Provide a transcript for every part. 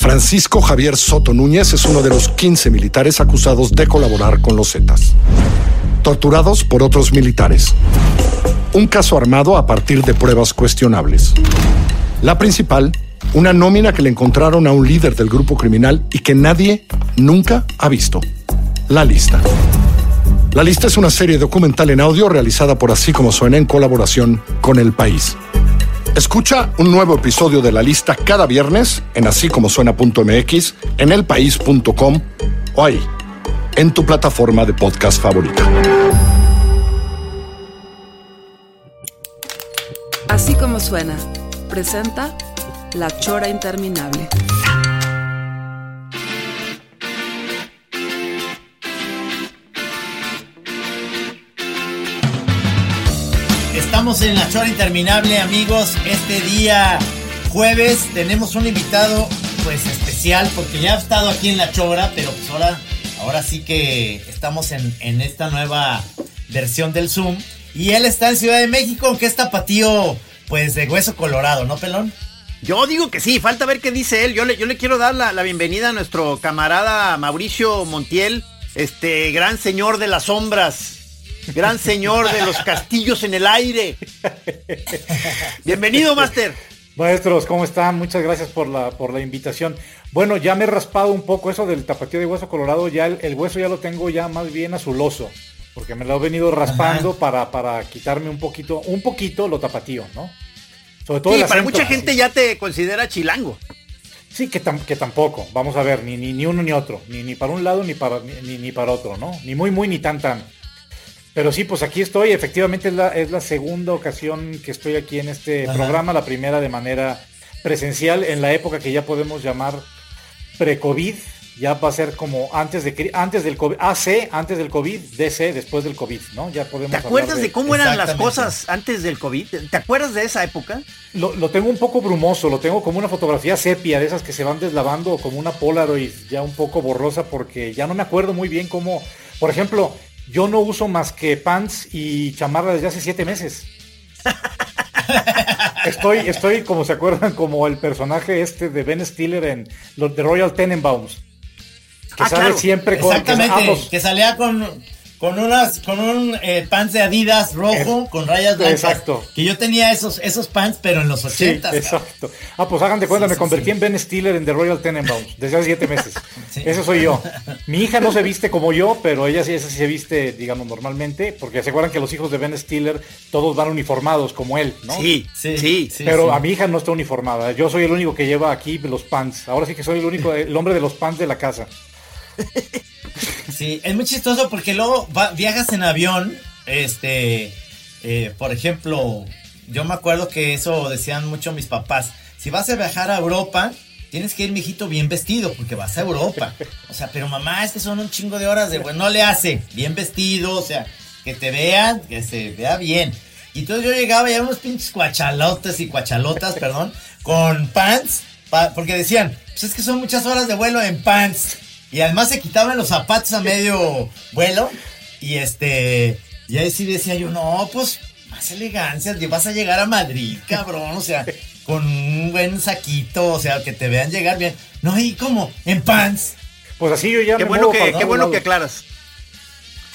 Francisco Javier Soto Núñez es uno de los 15 militares acusados de colaborar con los Zetas. Torturados por otros militares. Un caso armado a partir de pruebas cuestionables. La principal, una nómina que le encontraron a un líder del grupo criminal y que nadie nunca ha visto. La lista. La lista es una serie documental en audio realizada por Así como suena en colaboración con El País. Escucha un nuevo episodio de la lista cada viernes en así suena.mx, en elpaís.com o ahí, en tu plataforma de podcast favorita. Así como suena, presenta La Chora Interminable. Estamos en la chora interminable, amigos. Este día jueves tenemos un invitado pues especial porque ya ha estado aquí en la chora, pero pues ahora, ahora sí que estamos en, en esta nueva versión del Zoom. Y él está en Ciudad de México, aunque es tapatío pues de hueso colorado, ¿no, pelón? Yo digo que sí, falta ver qué dice él. Yo le, yo le quiero dar la, la bienvenida a nuestro camarada Mauricio Montiel, este gran señor de las sombras, gran señor de los castillos en el aire. Bienvenido, Master. Maestros, ¿cómo están? Muchas gracias por la, por la invitación. Bueno, ya me he raspado un poco eso del tapatío de hueso colorado, ya el, el hueso ya lo tengo ya más bien azuloso, porque me lo he venido raspando para, para quitarme un poquito, un poquito lo tapatío, ¿no? Sobre todo sí, para mucha gente ya te considera chilango. Sí, que, tam, que tampoco, vamos a ver, ni, ni, ni uno ni otro, ni, ni para un lado ni para, ni, ni para otro, ¿no? Ni muy, muy, ni tan, tan. Pero sí, pues aquí estoy. Efectivamente es la, es la segunda ocasión que estoy aquí en este Ajá. programa, la primera de manera presencial, en la época que ya podemos llamar pre-COVID. Ya va a ser como antes de antes del COVID, AC, antes del COVID, DC, después del COVID, ¿no? Ya podemos. ¿Te acuerdas de, de, cómo eran las cosas antes del COVID? ¿Te acuerdas de esa época? Lo, lo, tengo un poco brumoso, lo tengo como una fotografía sepia, de esas que se van deslavando, como una Polaroid ya un poco borrosa, porque ya no me acuerdo muy bien cómo. Por ejemplo, yo no uso más que pants y chamarra desde hace siete meses. estoy, estoy, como se acuerdan, como el personaje este de Ben Stiller en los de Royal Tenenbaums. Que ah, sale claro. siempre con. Exactamente, que, ah, que salía con con unas con un eh, pants de Adidas rojo con rayas blancas. Exacto. Que yo tenía esos esos pants pero en los 80 sí, exacto. Ah, pues hagan de cuenta, sí, me sí, convertí en Ben Stiller en The Royal Tenenbaums desde hace siete meses. Eso soy yo. Mi hija no se viste como yo, pero ella sí, esa sí se viste, digamos, normalmente, porque se acuerdan que los hijos de Ben Stiller todos van uniformados como él, ¿no? Sí, sí, sí. Pero a mi hija no está uniformada. Yo soy el único que lleva aquí los pants. Ahora sí que soy el único, el hombre de los pants de la casa. Sí, es muy chistoso porque luego viajas en avión, este, eh, por ejemplo, yo me acuerdo que eso decían mucho mis papás, si vas a viajar a Europa, tienes que ir, mijito, bien vestido, porque vas a Europa. O sea, pero mamá, es que son un chingo de horas de, bueno, no le hace, bien vestido, o sea, que te vean, que se vea bien. Y entonces yo llegaba ya unos pinches cuachalotes y cuachalotas, perdón, con pants, pa, porque decían, pues es que son muchas horas de vuelo en pants. Y además se quitaban los zapatos a medio vuelo. Y este. Y ahí sí decía yo, no, pues más elegancia. Vas a llegar a Madrid, cabrón. O sea, con un buen saquito. O sea, que te vean llegar bien. No, y como en pants. Pues así yo ya qué me bueno que, para Qué bueno que aclaras.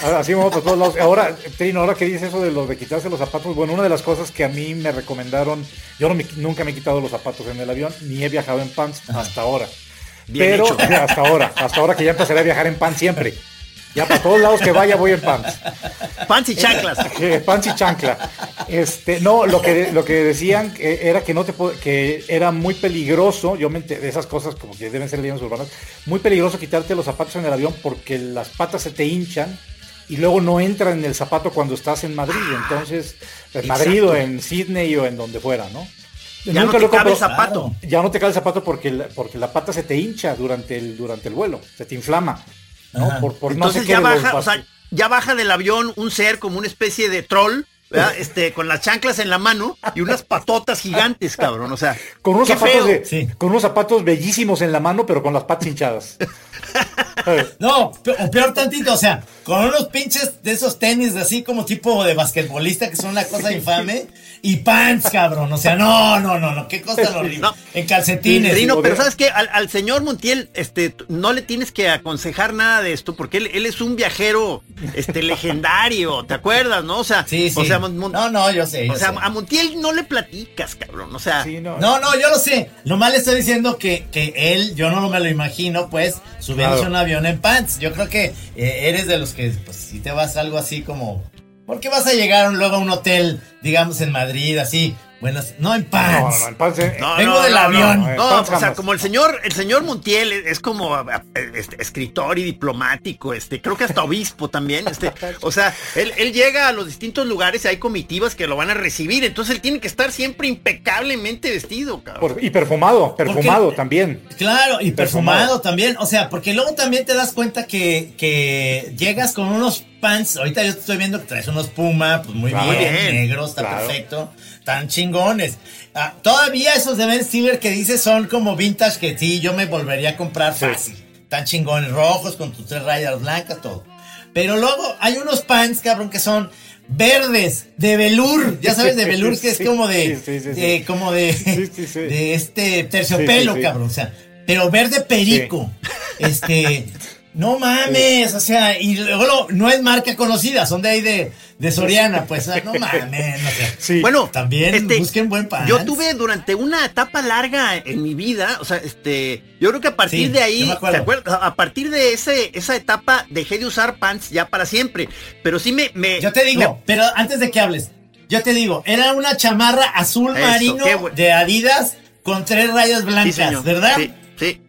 Ahora, así vamos por todos lados. Ahora, Trino, ahora que dices eso de lo de quitarse los zapatos, bueno, una de las cosas que a mí me recomendaron, yo no me, nunca me he quitado los zapatos en el avión, ni he viajado en pants Ajá. hasta ahora. Bien Pero hecho. hasta ahora, hasta ahora que ya empezaré a viajar en pan siempre. Ya para todos lados que vaya voy en pants. Pants y chanclas. Eh, pants y chancla. Este, no, lo que, lo que decían era que no te que era muy peligroso, yo me de esas cosas como que deben ser leyendas urbanas, muy peligroso quitarte los zapatos en el avión porque las patas se te hinchan y luego no entra en el zapato cuando estás en Madrid. Entonces, en Madrid o en Sydney o en donde fuera, ¿no? Ya no te cabe el zapato. Ya no te cabe el zapato porque la, porque la pata se te hincha durante el, durante el vuelo, se te inflama. ¿no? Por, por Entonces no ya baja, o sea, ya baja del avión un ser como una especie de troll este, con las chanclas en la mano y unas patotas gigantes, cabrón. O sea, con unos, zapatos, con unos zapatos bellísimos en la mano, pero con las patas hinchadas. no, o peor tantito, o sea, con unos pinches de esos tenis así como tipo de basquetbolista que son una cosa infame y pants, cabrón. O sea, no, no, no, no, qué cosa horrible. En calcetines. Rino, pero sabes que al, señor Montiel, este, no le tienes que aconsejar nada de esto, porque él, es un viajero, este, legendario, ¿te acuerdas, no? O sea, sí, o sea, no, no, yo sé. o sea, a Montiel no le platicas, cabrón. O sea, no, no, yo lo sé. Nomás le estoy diciendo que, que él, yo no me lo imagino, pues, subiéndose a un avión en pants. Yo creo que eh, eres de los que, pues, si te vas algo así como ¿Por qué vas a llegar luego a un hotel, digamos en Madrid, así? Buenas, no en pants. No, no, en pants. Eh. Vengo del avión. No, o sea, como el señor, el señor Montiel es como eh, este, escritor y diplomático, este, creo que hasta obispo también, este, o sea, él, él llega a los distintos lugares y hay comitivas que lo van a recibir, entonces él tiene que estar siempre impecablemente vestido, cabrón. y perfumado, perfumado también. Claro, y perfumado. también, o sea, porque luego también te das cuenta que, que llegas con unos pants, ahorita yo estoy viendo que traes unos Puma, pues muy bien, negros, está perfecto. Tan chingones. Ah, todavía esos de Ben Stiller que dices son como vintage que sí, yo me volvería a comprar fácil. Tan chingones, rojos con tus tres rayas blancas, todo. Pero luego hay unos pants, cabrón, que son verdes, de velour, ya sabes, de velour que es como de, como de, de este terciopelo, cabrón, o sea, pero verde perico, este, no mames, o sea, y luego no es marca conocida, son de ahí de, de Soriana, pues, no mames. sí. Bueno, también este, busquen buen pan. Yo tuve durante una etapa larga en mi vida, o sea, este, yo creo que a partir de ahí, ¿te acuerdas? A partir de ese, esa etapa dejé de usar pants ya para siempre, pero sí me... me yo te digo, pero antes de que hables, yo te digo, era una chamarra azul marino de Adidas con tres rayas blancas, ¿verdad? Sí. Sí.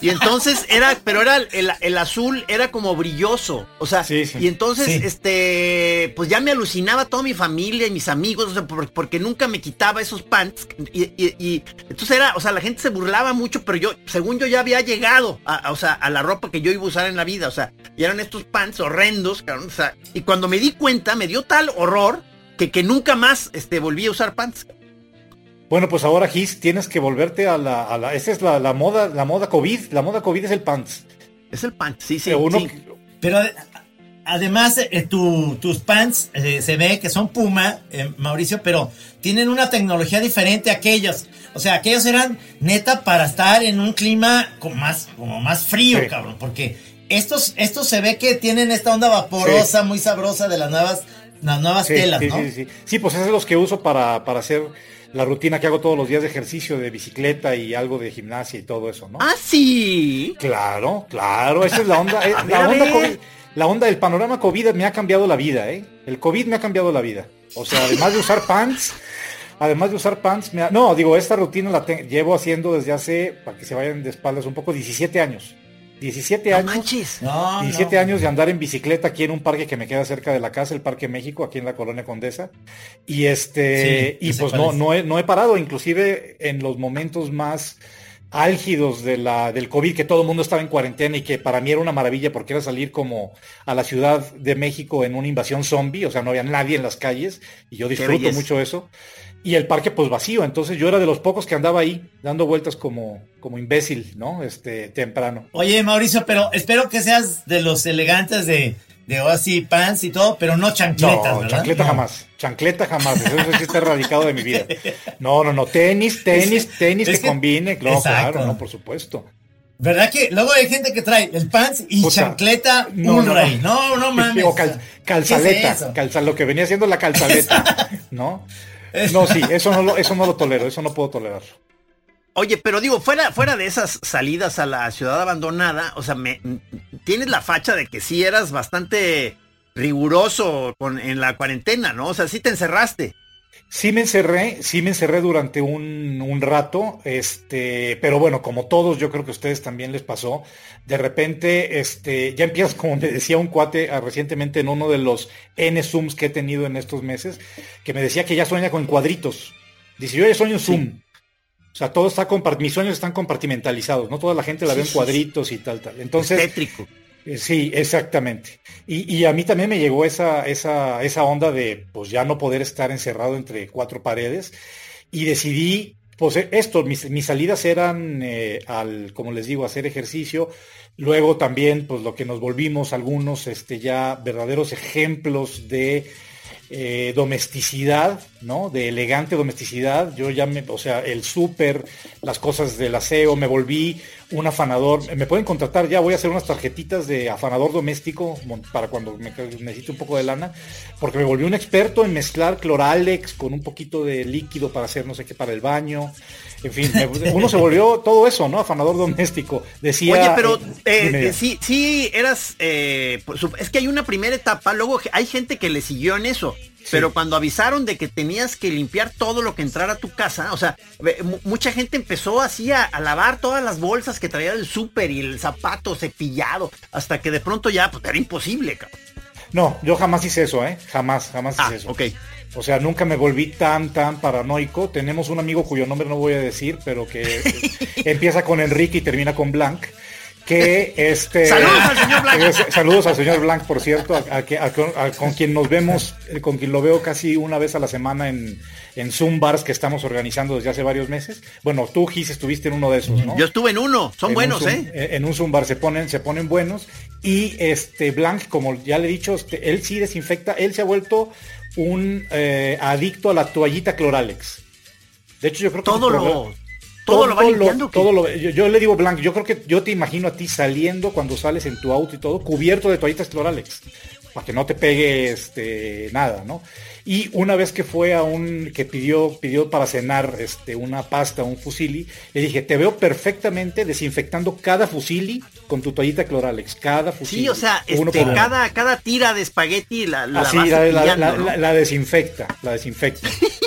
Y entonces era, pero era el, azul era como brilloso. O sea, y entonces, este, pues ya me alucinaba toda mi familia y mis amigos, o sea, porque nunca me quitaba esos pants. Y, entonces era, o sea, la gente se burlaba mucho, pero yo, según yo ya había llegado a, o sea, a la ropa que yo iba a usar en la vida. O sea, y eran estos pants horrendos, o sea, y cuando me di cuenta, me dio tal horror que, que nunca más este, volví a usar pants. Bueno, pues ahora Gis, tienes que volverte a la, a esa es la, moda, la moda COVID, la moda COVID es el pants. Es el pants, sí, sí. Pero además eh, tus pants eh, se ve que son Puma, eh, Mauricio, pero tienen una tecnología diferente a aquellos. O sea, aquellos eran neta para estar en un clima como más, como más frío, cabrón, porque estos, estos se ve que tienen esta onda vaporosa, muy sabrosa de las nuevas, las nuevas telas, ¿no? Sí, sí, sí. pues esos son los que uso para, para hacer la rutina que hago todos los días de ejercicio, de bicicleta y algo de gimnasia y todo eso, ¿no? Ah, sí. Claro, claro, esa es la onda. Eh, la, onda COVID, la onda del panorama COVID me ha cambiado la vida, ¿eh? El COVID me ha cambiado la vida. O sea, además de usar pants, además de usar pants, me no, digo, esta rutina la llevo haciendo desde hace, para que se vayan de espaldas un poco, 17 años. 17 años. 17 años de andar en bicicleta aquí en un parque que me queda cerca de la casa, el Parque México, aquí en la Colonia Condesa. Y este, y pues no, no he, no he parado, inclusive en los momentos más álgidos de la, del COVID, que todo el mundo estaba en cuarentena y que para mí era una maravilla porque era salir como a la Ciudad de México en una invasión zombie, o sea, no había nadie en las calles y yo disfruto mucho eso y el parque pues vacío. Entonces yo era de los pocos que andaba ahí dando vueltas como, como imbécil, ¿no? Este, temprano. Oye, Mauricio, pero espero que seas de los elegantes de, de así pants y todo, pero no chancletas, no, chancleta jamás. Chancleta jamás. Eso sí está erradicado de mi vida. No, no, no. Tenis, tenis, tenis que, combine. Claro, claro, no, por supuesto. ¿Verdad que luego hay gente que trae el pants y chancleta no, no, no, no, mames. O calzaleta, lo que venía siendo la calzaleta, ¿no? No, sí, eso no lo, eso no lo tolero, eso no puedo tolerar. Oye, pero digo, fuera, fuera de esas salidas a la ciudad abandonada, o sea, me, tienes la facha de que sí eras bastante riguroso con, en la cuarentena, ¿no? O sea, sí te encerraste. Sí me encerré, sí me encerré durante un, un, rato, este, pero bueno, como todos, yo creo que a ustedes también les pasó. De repente, este, ya empiezas, como me decía un cuate ah, recientemente en uno de los N Zooms que he tenido en estos meses, que me decía que ya sueña con cuadritos. Dice, yo ya sueño Zoom. O sea, todo está mis sueños están compartimentalizados, no toda la gente la ve en cuadritos y tal, tal. Entonces, tétrico. Eh, sí, exactamente. Y, a mí también me llegó esa, esa, esa onda de pues ya no poder estar encerrado entre cuatro paredes. Y decidí, pues esto, mis, salidas eran eh, al, como les digo, hacer ejercicio. Luego también, pues lo que nos volvimos algunos, este, ya verdaderos ejemplos de eh, domesticidad, ¿no? De elegante domesticidad. Yo ya me, o sea, el súper, las cosas del aseo, me volví un afanador. Me pueden contratar ya, voy a hacer unas tarjetitas de afanador doméstico para cuando me necesite un poco de lana, porque me volví un experto en mezclar cloralex con un poquito de líquido para hacer no sé qué para el baño. En fin, uno se volvió todo eso, ¿no? Afanador doméstico. Decía. Oye, pero eh, eh, sí, sí, eras. Es que hay una primera etapa, luego hay gente que le siguió en eso. Pero cuando avisaron de que tenías que limpiar todo lo que entrara a tu casa, o sea, mucha gente empezó así a, lavar todas las bolsas que traía del súper y el zapato cepillado, hasta que de pronto ya pues, era imposible, cabrón. No, yo jamás hice eso, ¿eh? Jamás, jamás ah, hice eso. Ok. O sea, nunca me volví tan, tan paranoico. Tenemos un amigo cuyo nombre no voy a decir, pero que empieza con Enrique y termina con Blanc. Que este. Saludos al señor Blanc. Saludos al señor Blanc, por cierto, con quien nos vemos, eh, con quien lo veo casi una vez a la semana en, en Zoom bars que estamos organizando desde hace varios meses. Bueno, tú, Gis, estuviste en uno de esos, ¿no? Yo estuve en uno, son buenos, ¿eh? En un Zoom bar se ponen, se ponen buenos. Y este Blanc, como ya le he dicho, este, él sí desinfecta, él se ha vuelto un eh, adicto a la toallita Cloralex. De hecho, yo creo que todo lo todo, lo va limpiando. Todo yo, le digo Blanc, yo creo que yo te imagino a ti saliendo cuando sales en tu auto y todo cubierto de toallitas Cloralex para que no te pegue este, nada, ¿no? Y una vez que fue a un, que pidió, pidió para cenar este, una pasta, un fusili, le dije, te veo perfectamente desinfectando cada fusili con tu toallita Cloralex, cada fusili. Sí, o sea, este, cada, cada tira de espagueti la, la, Así, la, desinfecta, la desinfecta.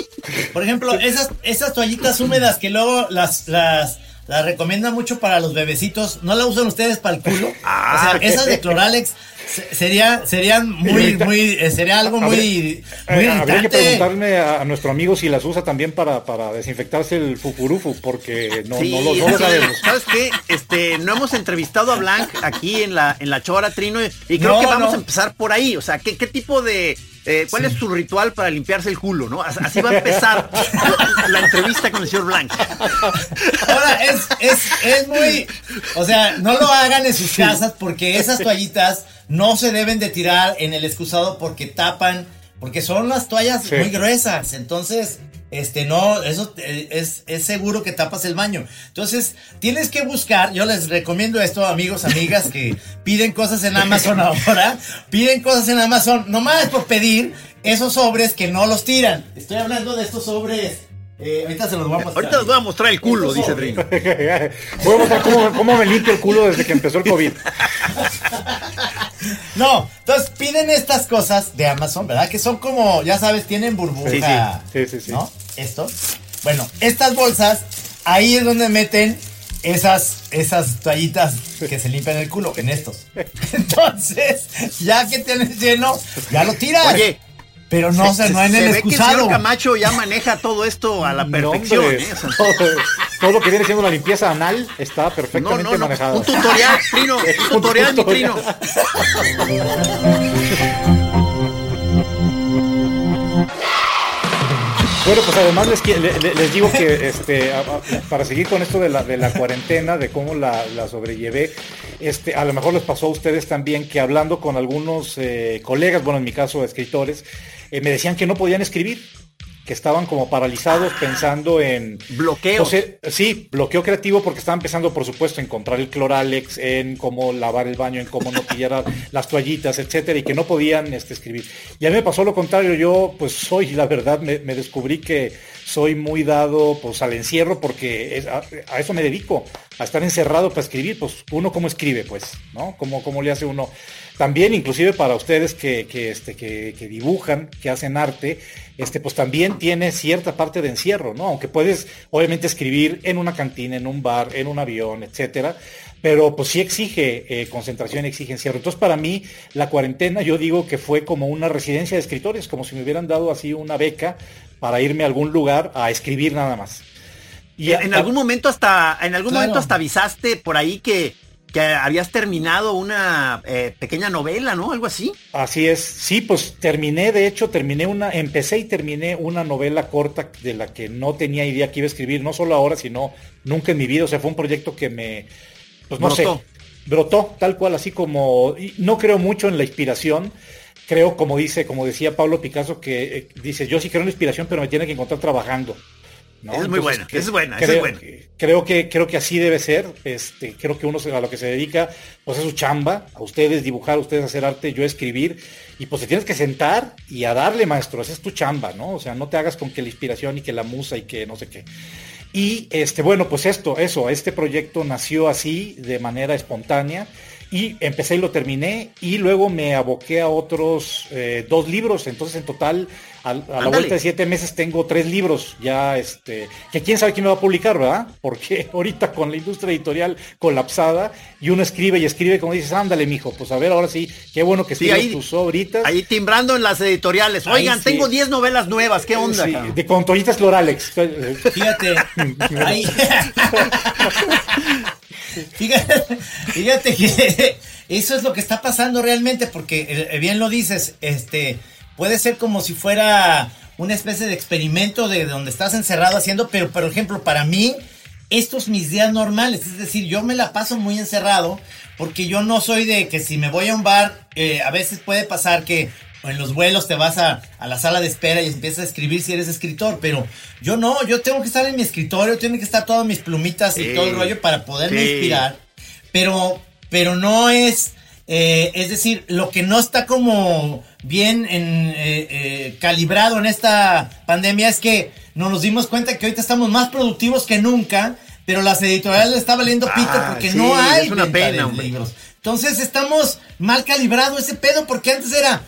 Por ejemplo, esas, esas toallitas húmedas que luego las, las, las recomiendan mucho para los bebecitos, ¿no la usan ustedes para el culo? Ah, o sea, esas de Cloralex sería serían muy muy eh, sería algo muy, muy eh, habría que preguntarme a, nuestro amigo si las usa también para, para desinfectarse el fucurufu porque no, no, lo, no sabemos sabes qué este no hemos entrevistado a Blanc aquí en la en la Chora Trino y creo que vamos a empezar por ahí o sea qué, qué tipo de eh, ¿Cuál es su ritual para limpiarse el culo? ¿no? Así va a empezar la, entrevista con el señor Blanc. Ahora, es, es, es muy. O sea, no lo hagan en sus casas porque esas toallitas no se deben de tirar en el excusado porque tapan, porque son las toallas muy gruesas, entonces, este, no, eso eh, es, es seguro que tapas el baño. Entonces, tienes que buscar, yo les recomiendo esto, amigos, amigas, que piden cosas en Amazon ahora, piden cosas en Amazon, nomás por pedir esos sobres que no los tiran. Estoy hablando de estos sobres eh, ahorita se los voy a mostrar. Ahorita les voy a mostrar el culo, dice Trino. voy a mostrar cómo, me limpio el culo desde que empezó el COVID. No, entonces piden estas cosas de Amazon, ¿verdad? Que son como, ya sabes, tienen burbuja. Sí, sí, sí. ¿No? Esto. Bueno, estas bolsas, ahí es donde meten esas, esas toallitas que se limpian el culo, en estos. Entonces, ya que tienes lleno, ya lo tiras. Oye, pero no, se, no en el excusado. Ve que el señor Camacho ya maneja todo esto a la perfección. ¿eh? todo, lo que viene siendo la limpieza anal está perfectamente manejado. Un tutorial, Trino. Un tutorial, mi Trino. Bueno, pues además les, digo que este, para seguir con esto de la, de la cuarentena, de cómo la, sobrellevé, este, a lo mejor les pasó a ustedes también que hablando con algunos eh, colegas, bueno, en mi caso escritores, eh, me decían que no podían escribir, que estaban como paralizados pensando en... Bloqueo. sí, bloqueo creativo porque estaban pensando, por supuesto, en comprar el cloralex, en cómo lavar el baño, en cómo no pillar las toallitas, etcétera, y que no podían este, escribir. Y a mí me pasó lo contrario, yo pues soy, la verdad, me, descubrí que soy muy dado pues al encierro porque a, eso me dedico. a estar encerrado para escribir, pues uno cómo escribe, pues, ¿no? ¿Cómo, cómo le hace uno? También, inclusive para ustedes que, este, que dibujan, que hacen arte, este, pues también tiene cierta parte de encierro, ¿no? Aunque puedes, obviamente, escribir en una cantina, en un bar, en un avión, etcétera, pero pues sí exige eh, concentración, exige encierro. Entonces para mí la cuarentena yo digo que fue como una residencia de escritores, como si me hubieran dado así una beca para irme a algún lugar a escribir nada más. Y en, algún momento hasta, en algún momento hasta avisaste por ahí que, que habías terminado una eh, pequeña novela, ¿no? Algo así. Así es. Sí, pues terminé, de hecho, terminé una, empecé y terminé una novela corta de la que no tenía idea que iba a escribir, no solo ahora, sino nunca en mi vida. O sea, fue un proyecto que me, pues no brotó. sé, brotó tal cual, así como, no creo mucho en la inspiración. Creo, como dice, como decía Pablo Picasso, que eh, dice, yo sí creo en la inspiración, pero me tiene que encontrar trabajando. Es muy buena, es buena, creo, es buena. Creo que, creo que así debe ser. Este, creo que uno a lo que se dedica, pues es su chamba, a ustedes dibujar, a ustedes hacer arte, yo escribir, y pues te tienes que sentar y a darle, maestro, esa es tu chamba, ¿no? O sea, no te hagas con que la inspiración y que la musa y que no sé qué. Y este, bueno, pues esto, eso, este proyecto nació así, de manera espontánea, y empecé y lo terminé, y luego me aboqué a otros eh, dos libros, entonces en total a, la vuelta de siete meses tengo tres libros ya, este, que quién sabe quién me va a publicar, ¿verdad? Porque ahorita con la industria editorial colapsada y uno escribe y escribe como dices, ándale, mijo, pues a ver, ahora sí, qué bueno que sí, ahí, tus obritas. Ahí timbrando en las editoriales. Oigan, tengo diez novelas nuevas, ¿qué onda? de con toallitas Alex. Fíjate, fíjate, fíjate que eso es lo que está pasando realmente, porque eh, bien lo dices, este puede ser como si fuera una especie de experimento de donde estás encerrado haciendo, pero por ejemplo, para mí, estos mis días normales, es decir, yo me la paso muy encerrado porque yo no soy de que si me voy a un bar, eh, a veces puede pasar que en los vuelos te vas a, la sala de espera y empiezas a escribir si eres escritor, pero yo no, yo tengo que estar en mi escritorio, tienen que estar todas mis plumitas y todo el rollo para poderme inspirar, pero, pero no es, eh, es decir, lo que no está como bien en, eh, eh, calibrado en esta pandemia es que nos dimos cuenta que ahorita estamos más productivos que nunca, pero las editoriales le está valiendo ah, pito porque no hay es una pena, libros. Entonces estamos mal calibrado ese pedo porque antes era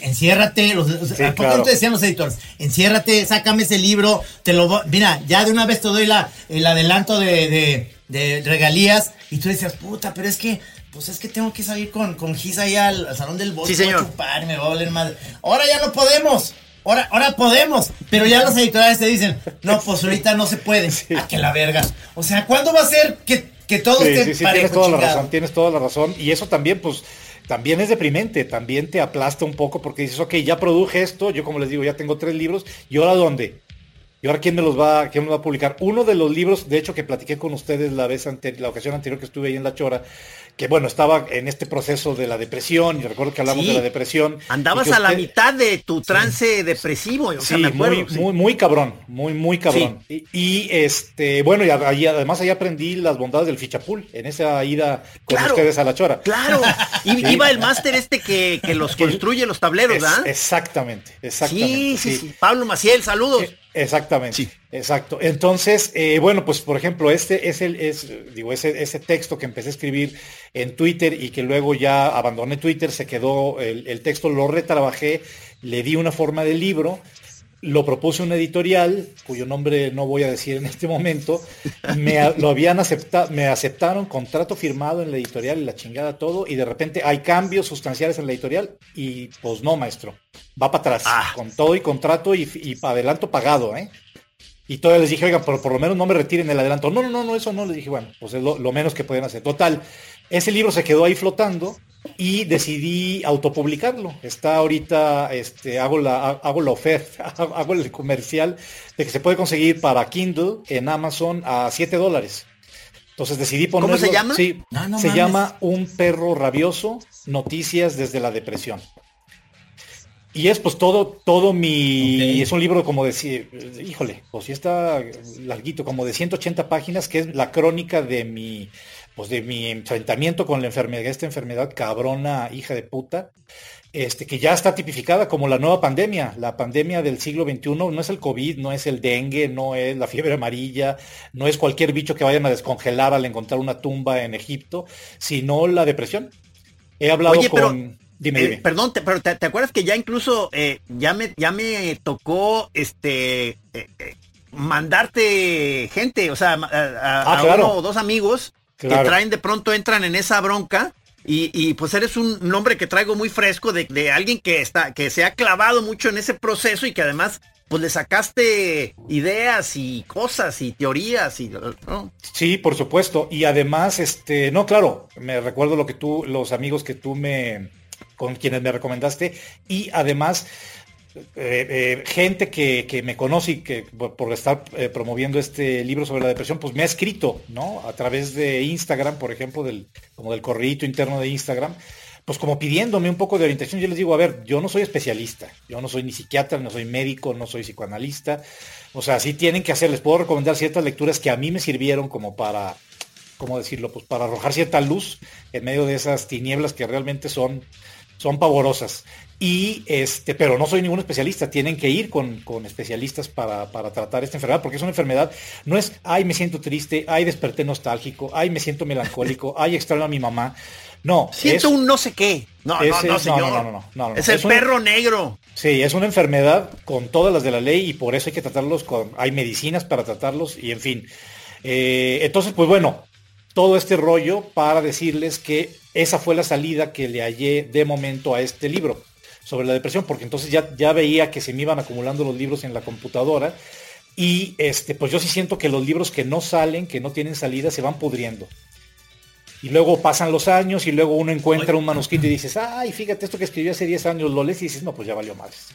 enciérrate, los, ¿a poco te decían los editores? Enciérrate, sácame ese libro, te lo mira, ya de una vez te doy la, el adelanto de, de regalías y tú decías, puta, pero es que pues es que tengo que salir con, con Gis ahí al, salón del bosque sí, señor. a chupar, me va a valer madre. Ahora ya no podemos. Ahora, ahora podemos, pero ya las editoriales te dicen, no, pues ahorita no se puede. A ah, que la verga. O sea, ¿cuándo va a ser que, que todo sí, esté sí, sí, tienes toda la razón, tienes toda la razón. Y eso también, pues, también es deprimente, también te aplasta un poco porque dices, ok, ya produje esto, yo como les digo, ya tengo tres libros, ¿y ahora dónde? ¿Y ahora quién me los va, quién me va a publicar? Uno de los libros, de hecho, que platiqué con ustedes la vez ante, la ocasión anterior que estuve ahí en La Chora, que bueno, estaba en este proceso de la depresión, y recuerdo que hablamos de la depresión. Andabas a la mitad de tu trance depresivo, o sea, me acuerdo, muy, muy, cabrón, muy, muy cabrón. Y, este, bueno, y, además ahí aprendí las bondades del fichapul, en esa ida con ustedes a la chora. Claro, y, iba el máster este que, los construye los tableros, ¿verdad? Exactamente, exactamente. Sí, sí, sí. Pablo Maciel, saludos. Exactamente. Sí. Exacto. Entonces, eh, bueno, pues por ejemplo, este es el, es, digo, ese, ese texto que empecé a escribir en Twitter y que luego ya abandoné Twitter, se quedó, el, texto lo retrabajé, le di una forma de libro, lo propuse un editorial, cuyo nombre no voy a decir en este momento, me lo habían aceptado, me aceptaron contrato firmado en la editorial y la chingada todo, y de repente hay cambios sustanciales en la editorial, y pues no, maestro, va para atrás, ah. con todo y contrato y, y adelanto pagado, ¿eh? Y todavía les dije, oigan, pero por lo menos no me retiren el adelanto. No, no, no, no, eso no. Les dije, bueno, pues es lo, menos que pueden hacer. Total, ese libro se quedó ahí flotando y decidí autopublicarlo. Está ahorita, este, hago la, hago la oferta, hago el comercial de que se puede conseguir para Kindle en Amazon a 7 dólares. Entonces decidí ponerlo. ¿Cómo se llama? Sí, se llama Un perro rabioso, noticias desde la depresión. Y es pues todo, todo mi, es un libro como decir, híjole, pues sí está larguito, como de 180 páginas, que es la crónica de mi, pues de mi enfrentamiento con la enfermedad, esta enfermedad cabrona, hija de puta, este, que ya está tipificada como la nueva pandemia. La pandemia del siglo XXI no es el COVID, no es el dengue, no es la fiebre amarilla, no es cualquier bicho que vayan a descongelar al encontrar una tumba en Egipto, sino la depresión. He hablado con... Eh, perdón, pero te, acuerdas que ya incluso eh, ya me ya me tocó este eh, mandarte gente, o sea, a, ah, uno o dos amigos que traen de pronto entran en esa bronca y, pues eres un nombre que traigo muy fresco de, alguien que está, que se ha clavado mucho en ese proceso y que además pues le sacaste ideas y cosas y teorías y sí por supuesto. Y además este no claro me recuerdo lo que tú los amigos que tú me con quienes me recomendaste y además eh, eh, gente que, me conoce y que por, estar eh, promoviendo este libro sobre la depresión, pues me ha escrito, ¿no? A través de Instagram, por ejemplo, del, como del correo interno de Instagram, pues como pidiéndome un poco de orientación, yo les digo, a ver, yo no soy especialista, yo no soy ni psiquiatra, no soy médico, no soy psicoanalista, o sea, sí tienen que hacer, les puedo recomendar ciertas lecturas que a mí me sirvieron como para, ¿cómo decirlo? Pues para arrojar cierta luz en medio de esas tinieblas que realmente son son pavorosas. Y este, pero no soy ningún especialista, tienen que ir con, especialistas para, tratar esta enfermedad, porque es una enfermedad, no es, ay, me siento triste, ay, desperté nostálgico, ay, me siento melancólico, ay, extraño a mi mamá. No. Siento un no sé qué. No, no, no, señor. no, no, no, Es el perro negro. Sí, es una enfermedad con todas las de la ley y por eso hay que tratarlos con, hay medicinas para tratarlos y en fin. Eh, entonces, pues bueno, todo este rollo para decirles que esa fue la salida que le hallé de momento a este libro sobre la depresión, porque entonces ya, ya veía que se me iban acumulando los libros en la computadora y este, pues yo sí siento que los libros que no salen, que no tienen salida, se van pudriendo. Y luego pasan los años y luego uno encuentra un manuscrito y dices, ay, fíjate esto que escribí hace 10 años, lo lees y dices, no, pues ya valió más.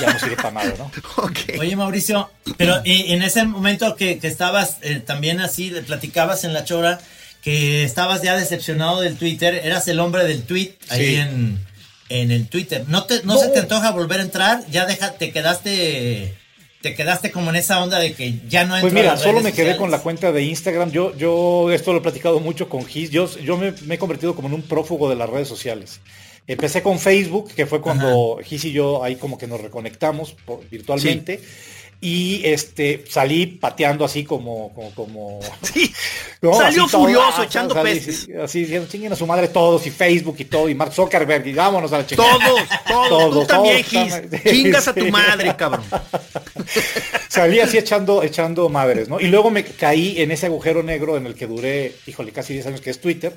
Ya no sirve para nada, ¿no? Oye, Mauricio, pero en ese momento que, estabas eh, también así, platicabas en la chora, que estabas ya decepcionado del Twitter, eras el hombre del tweet ahí en, el Twitter. ¿No, te, no, se te antoja volver a entrar? Ya deja, te quedaste te quedaste como en esa onda de que ya no Pues mira, solo me quedé con la cuenta de Instagram. Yo, yo esto lo he platicado mucho con Gis. Yo, yo me, he convertido como en un prófugo de las redes sociales. Empecé con Facebook, que fue cuando Gis y yo ahí como que nos reconectamos virtualmente y este salí pateando así como como, como sí, salió furioso echando peces. así chinguen a su madre todos y Facebook y todo y Mark Zuckerberg y vámonos a la chingada. Todos todos, todos tú también chingas a tu madre cabrón. Salí así echando echando madres no y luego me caí en ese agujero negro en el que duré híjole casi 10 años que es Twitter.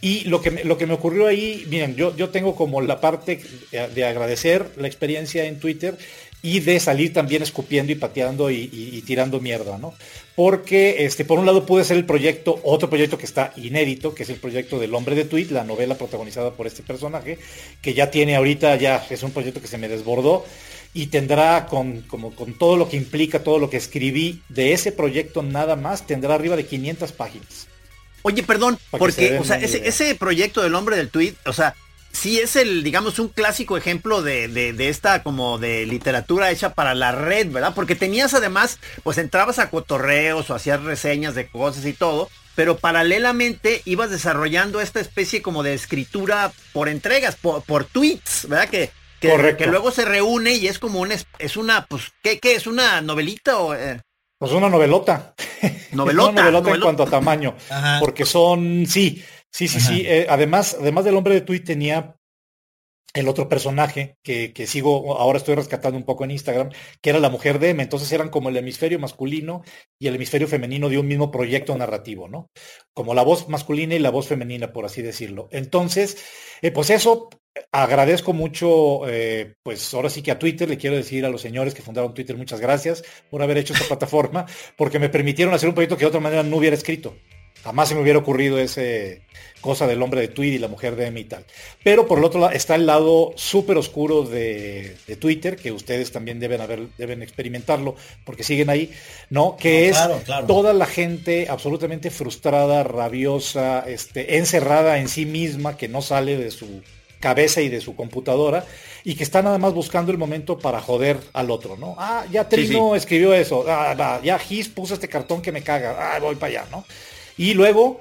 Y lo que, me, lo que me ocurrió ahí, miren, yo, yo tengo como la parte de agradecer la experiencia en Twitter y de salir también escupiendo y pateando y, tirando mierda, ¿no? Porque, este, por un lado pude ser el proyecto, otro proyecto que está inédito, que es el proyecto del hombre de tweet, la novela protagonizada por este personaje, que ya tiene ahorita, ya es un proyecto que se me desbordó y tendrá con, como, con todo lo que implica, todo lo que escribí de ese proyecto nada más, tendrá arriba de 500 páginas. Oye, perdón, porque, o sea, ese, ese, proyecto del hombre del tweet, o sea, sí es el, digamos, un clásico ejemplo de, de, esta como de literatura hecha para la red, ¿verdad? Porque tenías además, pues entrabas a cotorreos o hacías reseñas de cosas y todo, pero paralelamente ibas desarrollando esta especie como de escritura por entregas, por, tweets, ¿verdad? Que, que, que, luego se reúne y es como un, es una, pues, ¿qué, qué es? ¿Una novelita o...? Eh? Pues una novelota. Novelota. una novelota, en cuanto a tamaño. Porque son, sí, Sí, sí, sí. Eh, además, además del hombre de tweet tenía el otro personaje que, que, sigo, ahora estoy rescatando un poco en Instagram, que era la mujer de M. Entonces eran como el hemisferio masculino y el hemisferio femenino de un mismo proyecto narrativo, ¿no? Como la voz masculina y la voz femenina, por así decirlo. Entonces, eh, pues eso, agradezco mucho, eh, pues ahora sí que a Twitter le quiero decir a los señores que fundaron Twitter muchas gracias por haber hecho esta plataforma, porque me permitieron hacer un proyecto que de otra manera no hubiera escrito. Jamás se me hubiera ocurrido ese cosa del hombre de Tweet y la mujer de M y tal. Pero por el otro lado está el lado súper oscuro de, Twitter, que ustedes también deben haber, deben experimentarlo, porque siguen ahí, ¿no? Que es toda la gente absolutamente frustrada, rabiosa, este, encerrada en sí misma, que no sale de su cabeza y de su computadora y que está nada más buscando el momento para joder al otro, ¿no? Ah, ya Trino escribió eso, ah, ya Gis puso este cartón que me caga, ah, voy para allá, ¿no? Y luego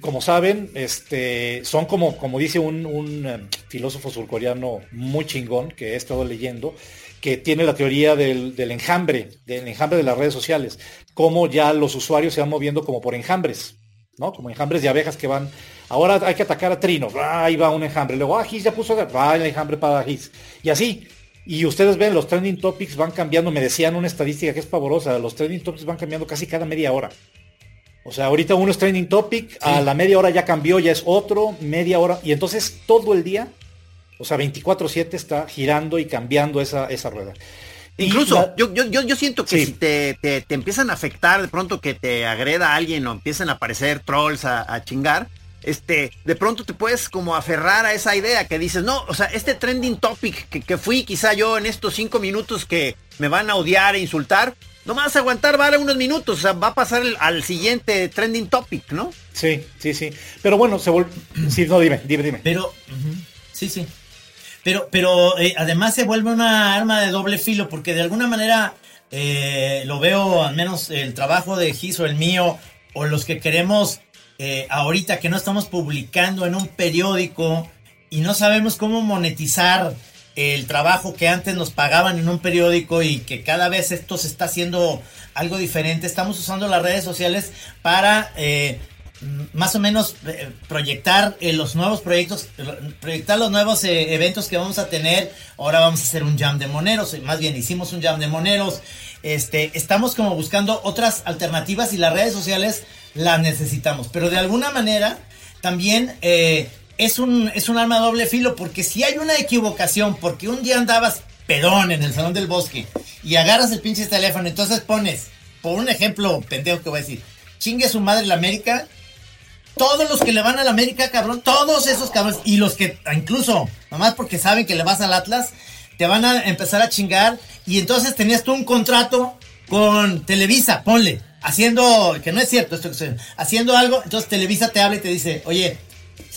como saben, este, son como, como dice un, eh, filósofo surcoreano muy chingón que he estado leyendo, que tiene la teoría del, del, enjambre, del enjambre de las redes sociales, cómo ya los usuarios se van moviendo como por enjambres, ¿no? Como enjambres de abejas que van, ahora hay que atacar a Trino, ah, ahí va un enjambre, luego, ah, Gis ya puso, va el enjambre para Gis, y así. Y ustedes ven, los trending topics van cambiando, me decían una estadística que es pavorosa, los trending topics van cambiando casi cada media hora. O sea, ahorita uno es trending topic, a la media hora ya cambió, ya es otro, media hora, y entonces todo el día, o sea, 24/7 está girando y cambiando esa, esa rueda. Incluso, yo, yo, yo, siento que si te, te, empiezan a afectar de pronto que te agreda a alguien o empiezan a aparecer trolls a, chingar, este, de pronto te puedes como aferrar a esa idea que dices, no, o sea, este trending topic que, que fui quizá yo en estos cinco minutos que me van a odiar e insultar, no vas a aguantar vale unos minutos, o sea, va a pasar al siguiente trending topic, ¿no? Sí, sí, sí. Pero bueno, se vuelve... Sí, no, dime, dime, dime. Pero, sí, sí. Pero, pero eh, además se vuelve una arma de doble filo, porque de alguna manera eh, lo veo, al menos el trabajo de Gis o el mío, o los que queremos eh, ahorita que no estamos publicando en un periódico y no sabemos cómo monetizar el trabajo que antes nos pagaban en un periódico y que cada vez esto se está haciendo algo diferente. Estamos usando las redes sociales para eh, más o menos eh, proyectar eh, los nuevos proyectos, proyectar los nuevos eventos que vamos a tener. Ahora vamos a hacer un jam de moneros, más bien hicimos un jam de moneros. Este, estamos como buscando otras alternativas y las redes sociales las necesitamos. Pero de alguna manera también es un, es un arma doble filo, porque si hay una equivocación, porque un día andabas pedón en el salón del bosque y agarras el pinche teléfono, entonces pones, por un ejemplo pendejo que voy a decir, chingue su madre la América, todos los que le van a la América, cabrón, todos esos cabrones, y los que incluso, nomás porque saben que le vas al Atlas, te van a empezar a chingar, y entonces tenías tú un contrato con Televisa, ponle, haciendo, que no es cierto esto que estoy, haciendo algo, entonces Televisa te habla y te dice, oye,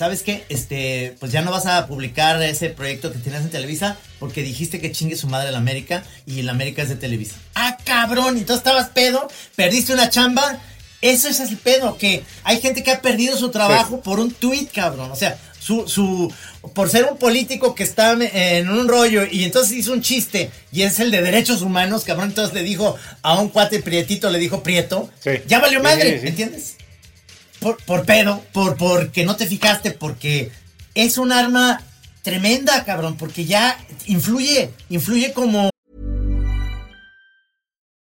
¿sabes qué? Este, pues ya no vas a publicar ese proyecto que tienes en Televisa porque dijiste que chingue su madre la América y la América es de Televisa. Ah, cabrón, entonces estabas pedo, perdiste una chamba. Eso es el pedo, que hay gente que ha perdido su trabajo por un tweet, cabrón. O sea, su, su, por ser un político que está en un rollo y entonces hizo un chiste y es el de derechos humanos, cabrón, entonces le dijo a un cuate prietito, le dijo prieto, ya valió madre, ¿entiendes? Por, por pedo, por porque no te fijaste, porque es un arma tremenda, cabrón, porque ya influye, influye como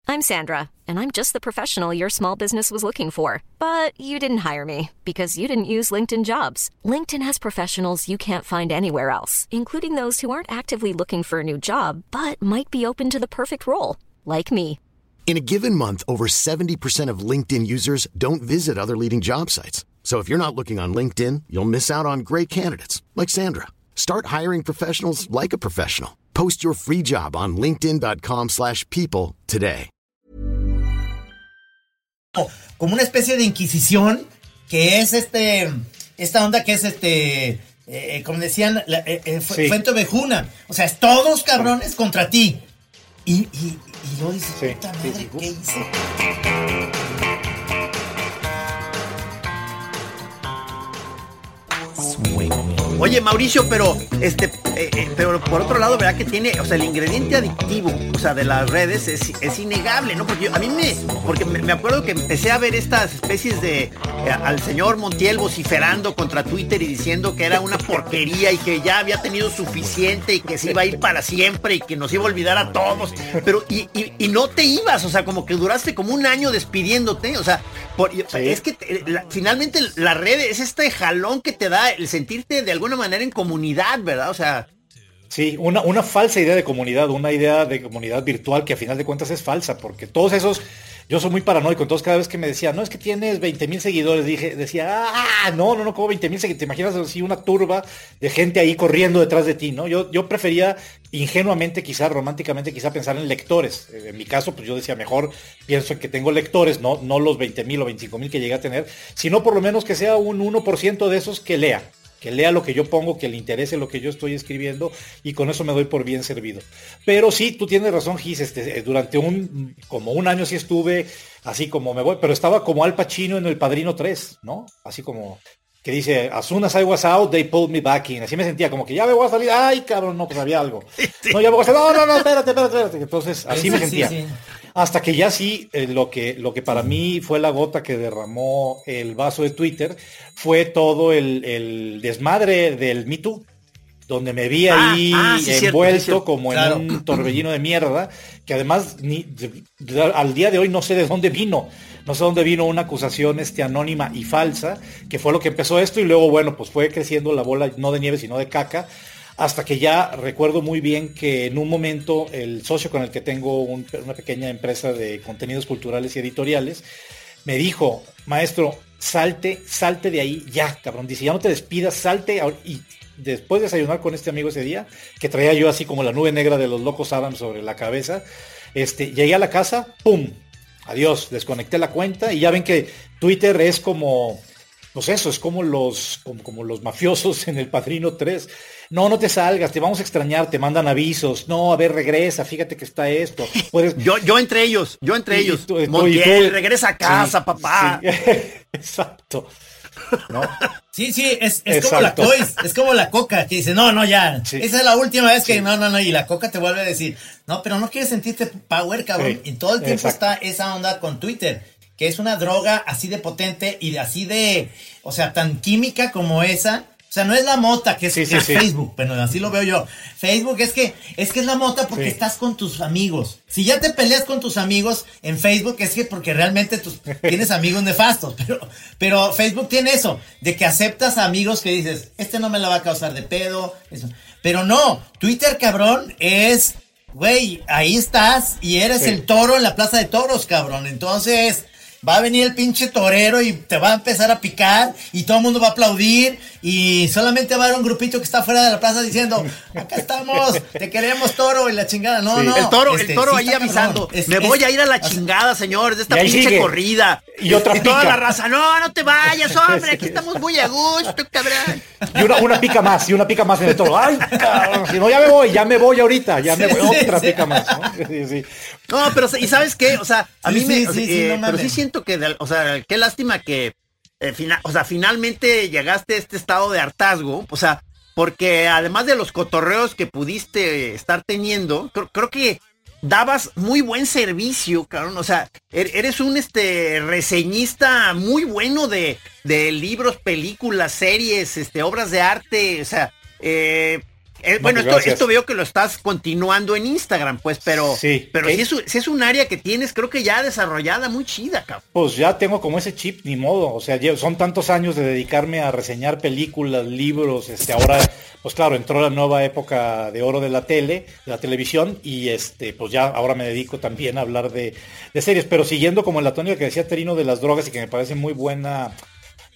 I'm Sandra, and I'm just the professional your small business was looking for, but you didn't hire me because you didn't use LinkedIn Jobs. LinkedIn has professionals you can't find anywhere else, including those who aren't actively looking for a new job but might be open to the perfect role, like me. In a given month, over 70% of LinkedIn users don't visit other leading job sites. So if you're not looking on LinkedIn, you'll miss out on great candidates like Sandra. Start hiring professionals like a professional. Post your free job on linkedin.com/people today. Como una especie de inquisición que es este esta onda que es este eh, como decían la, eh, eh, sí. Fuente Vejuna, o sea, es todos cabrones contra ti. Y, y, y yo dice, sí, puta madre, sí, sí. ¿qué hice? Oye, Mauricio, pero este, eh, eh, pero por otro lado, ¿verdad que tiene, o sea, el ingrediente adictivo, o sea, de las redes es, es innegable, ¿no? Porque yo, a mí me, porque me, me, acuerdo que empecé a ver estas especies de eh, al señor Montiel vociferando contra Twitter y diciendo que era una porquería y que ya había tenido suficiente y que se iba a ir para siempre y que nos iba a olvidar a todos. Pero y, y, y no te ibas, o sea, como que duraste como un año despidiéndote, o sea, por, sí. es que la, finalmente la red es este jalón que te da el sentirte de alguna manera en comunidad, ¿verdad? O sea, Sí, una, una falsa idea de comunidad, una idea de comunidad virtual que a final de cuentas es falsa, porque todos esos, yo soy muy paranoico, entonces cada vez que me decían, no, es que tienes 20 mil seguidores, dije, decía, ah, no, no, no, como 20 mil seguidores, te imaginas así una turba de gente ahí corriendo detrás de ti, ¿no? Yo, yo prefería ingenuamente, quizá románticamente, quizá pensar en lectores. En mi caso, pues yo decía, mejor pienso en que tengo lectores, no, no los 20 mil o 25 mil que llegué a tener, sino por lo menos que sea un 1% de esos que lea que lea lo que yo pongo, que le interese lo que yo estoy escribiendo y con eso me doy por bien servido. Pero sí, tú tienes razón, Gis, este, eh, durante un, como un año sí estuve así como me voy, pero estaba como Al Pacino en El Padrino 3, ¿no? Así como que dice, as soon as I was out, they pulled me back in. Así me sentía, como que ya me voy a salir, ay, cabrón, no, pues había algo. No, ya me voy a salir, no, no, no, espérate, espérate, espérate. Entonces, así me sentía. Hasta que ya sí, eh, lo, que, lo que para mí fue la gota que derramó el vaso de Twitter fue todo el, el desmadre del Me Too donde me vi Ah, ahí ah, sí, envuelto cierto. como Claro. en un torbellino de mierda, que además ni, al día de hoy no sé de dónde vino, no sé dónde vino una acusación este, anónima y falsa, que fue lo que empezó esto y luego, bueno, pues fue creciendo la bola no de nieve sino de caca, hasta que ya recuerdo muy bien que en un momento el socio con el que tengo un- una pequeña empresa de contenidos culturales y editoriales, me dijo, maestro, salte, salte de ahí ya, cabrón. Dice, ya no te despidas, salte. Y después de desayunar con este amigo ese día, que traía yo así como la nube negra de los locos Adams sobre la cabeza, este, llegué a la casa, ¡pum! Adiós, desconecté la cuenta y ya ven que Twitter es como, pues eso, es como los, como, como los mafiosos en el Padrino 3. No, no te salgas, te vamos a extrañar, te mandan avisos. No, a ver, regresa, fíjate que está esto. Puedes, Yo, yo entre ellos, yo entre Y- ellos. tú- Montiel, tú- regresa a casa, Sí, papá. sí. Exacto. ¿No? Sí, sí, es, es como la. Cois, es como la coca que dice, no, no, ya, Sí. esa es la última vez que, no, no, no, y la coca te vuelve a decir, no, pero no quieres sentirte power, cabrón, Sí, y todo el tiempo exacto. está esa onda con Twitter, que es una droga así de potente y de así de, o sea, tan química como esa, o sea, no es la mota que es, Sí, sí, que es sí. Facebook, pero así lo veo yo. Facebook es que es que es la mota porque estás con tus amigos. Si ya te peleas con tus amigos en Facebook es que porque realmente tus, tienes amigos nefastos, pero pero Facebook tiene eso de que aceptas a amigos que dices, este no me la va a causar de pedo, eso. Pero no, Twitter cabrón es güey, ahí estás y eres el toro en la plaza de toros, cabrón. Entonces, va a venir el pinche torero y te va a empezar a picar y todo el mundo va a aplaudir y solamente va a haber un grupito que está fuera de la plaza diciendo, acá estamos, te queremos toro y la chingada. No, Sí. no. el toro, este, el toro sí ahí avisando. Es- me es- voy a ir a la chingada, señores, de esta Y pinche sigue. corrida. Y otra toda pica. la raza, no, no te vayas, hombre, aquí estamos muy a gusto, cabrón. Y una, una pica más, y una pica más en el toro. Ay, cabrón, si no, ya me voy, ya me voy ahorita, ya me voy, sí, otra sí. pica más. ¿no? Sí, sí. No, pero ¿y sabes qué? O sea, a Sí, mí sí, me, sí, o sea, sí, eh, no pero sí mames. Siento que, de- o sea, qué lástima que, eh, fina- o sea, finalmente llegaste a este estado de hartazgo, o sea, porque además de los cotorreos que pudiste estar teniendo, creo, creo que dabas muy buen servicio, cabrón, o sea, er- eres un este reseñista muy bueno de, de libros, películas, series, este, obras de arte, o sea, eh, eh, bueno, pues esto, veo que lo estás continuando en Instagram, pues, pero, Sí. pero Eh. sí es, un- sí es un área que tienes, creo que ya desarrollada, muy chida, cabrón. Pues ya tengo como ese chip, ni modo. O sea, son tantos años de dedicarme a reseñar películas, libros. Este, ahora, pues claro, entró la nueva época de oro de la tele, de la televisión, y este, pues ya ahora me dedico también a hablar de, de series. Pero siguiendo como la tónica que decía Terino de las drogas y que me parece muy buena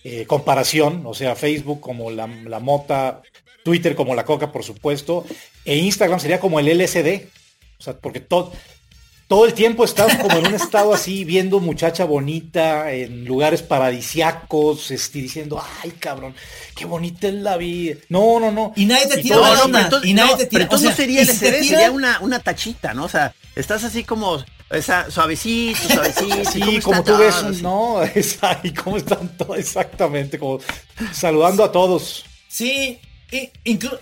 eh, comparación, o sea, Facebook como la, la mota, Twitter como la coca, por supuesto, e Instagram sería como el LSD. O sea, porque todo, todo el tiempo estás como en un estado así, viendo muchacha bonita en lugares paradisiacos, este, diciendo, ay cabrón, qué bonita es la vida. No, no, no. Y nadie te Y tira todo eso- onda. entonces, y nadie no, te tira, pero entonces o sea, sería y si tiran- sería una, una tachita, ¿no? O sea, estás así como esa, suavecito, suavecito. Sí, ¿cómo como tú ves, un- no, es ahí, cómo están todos, exactamente, como saludando a todos. Sí, inclu-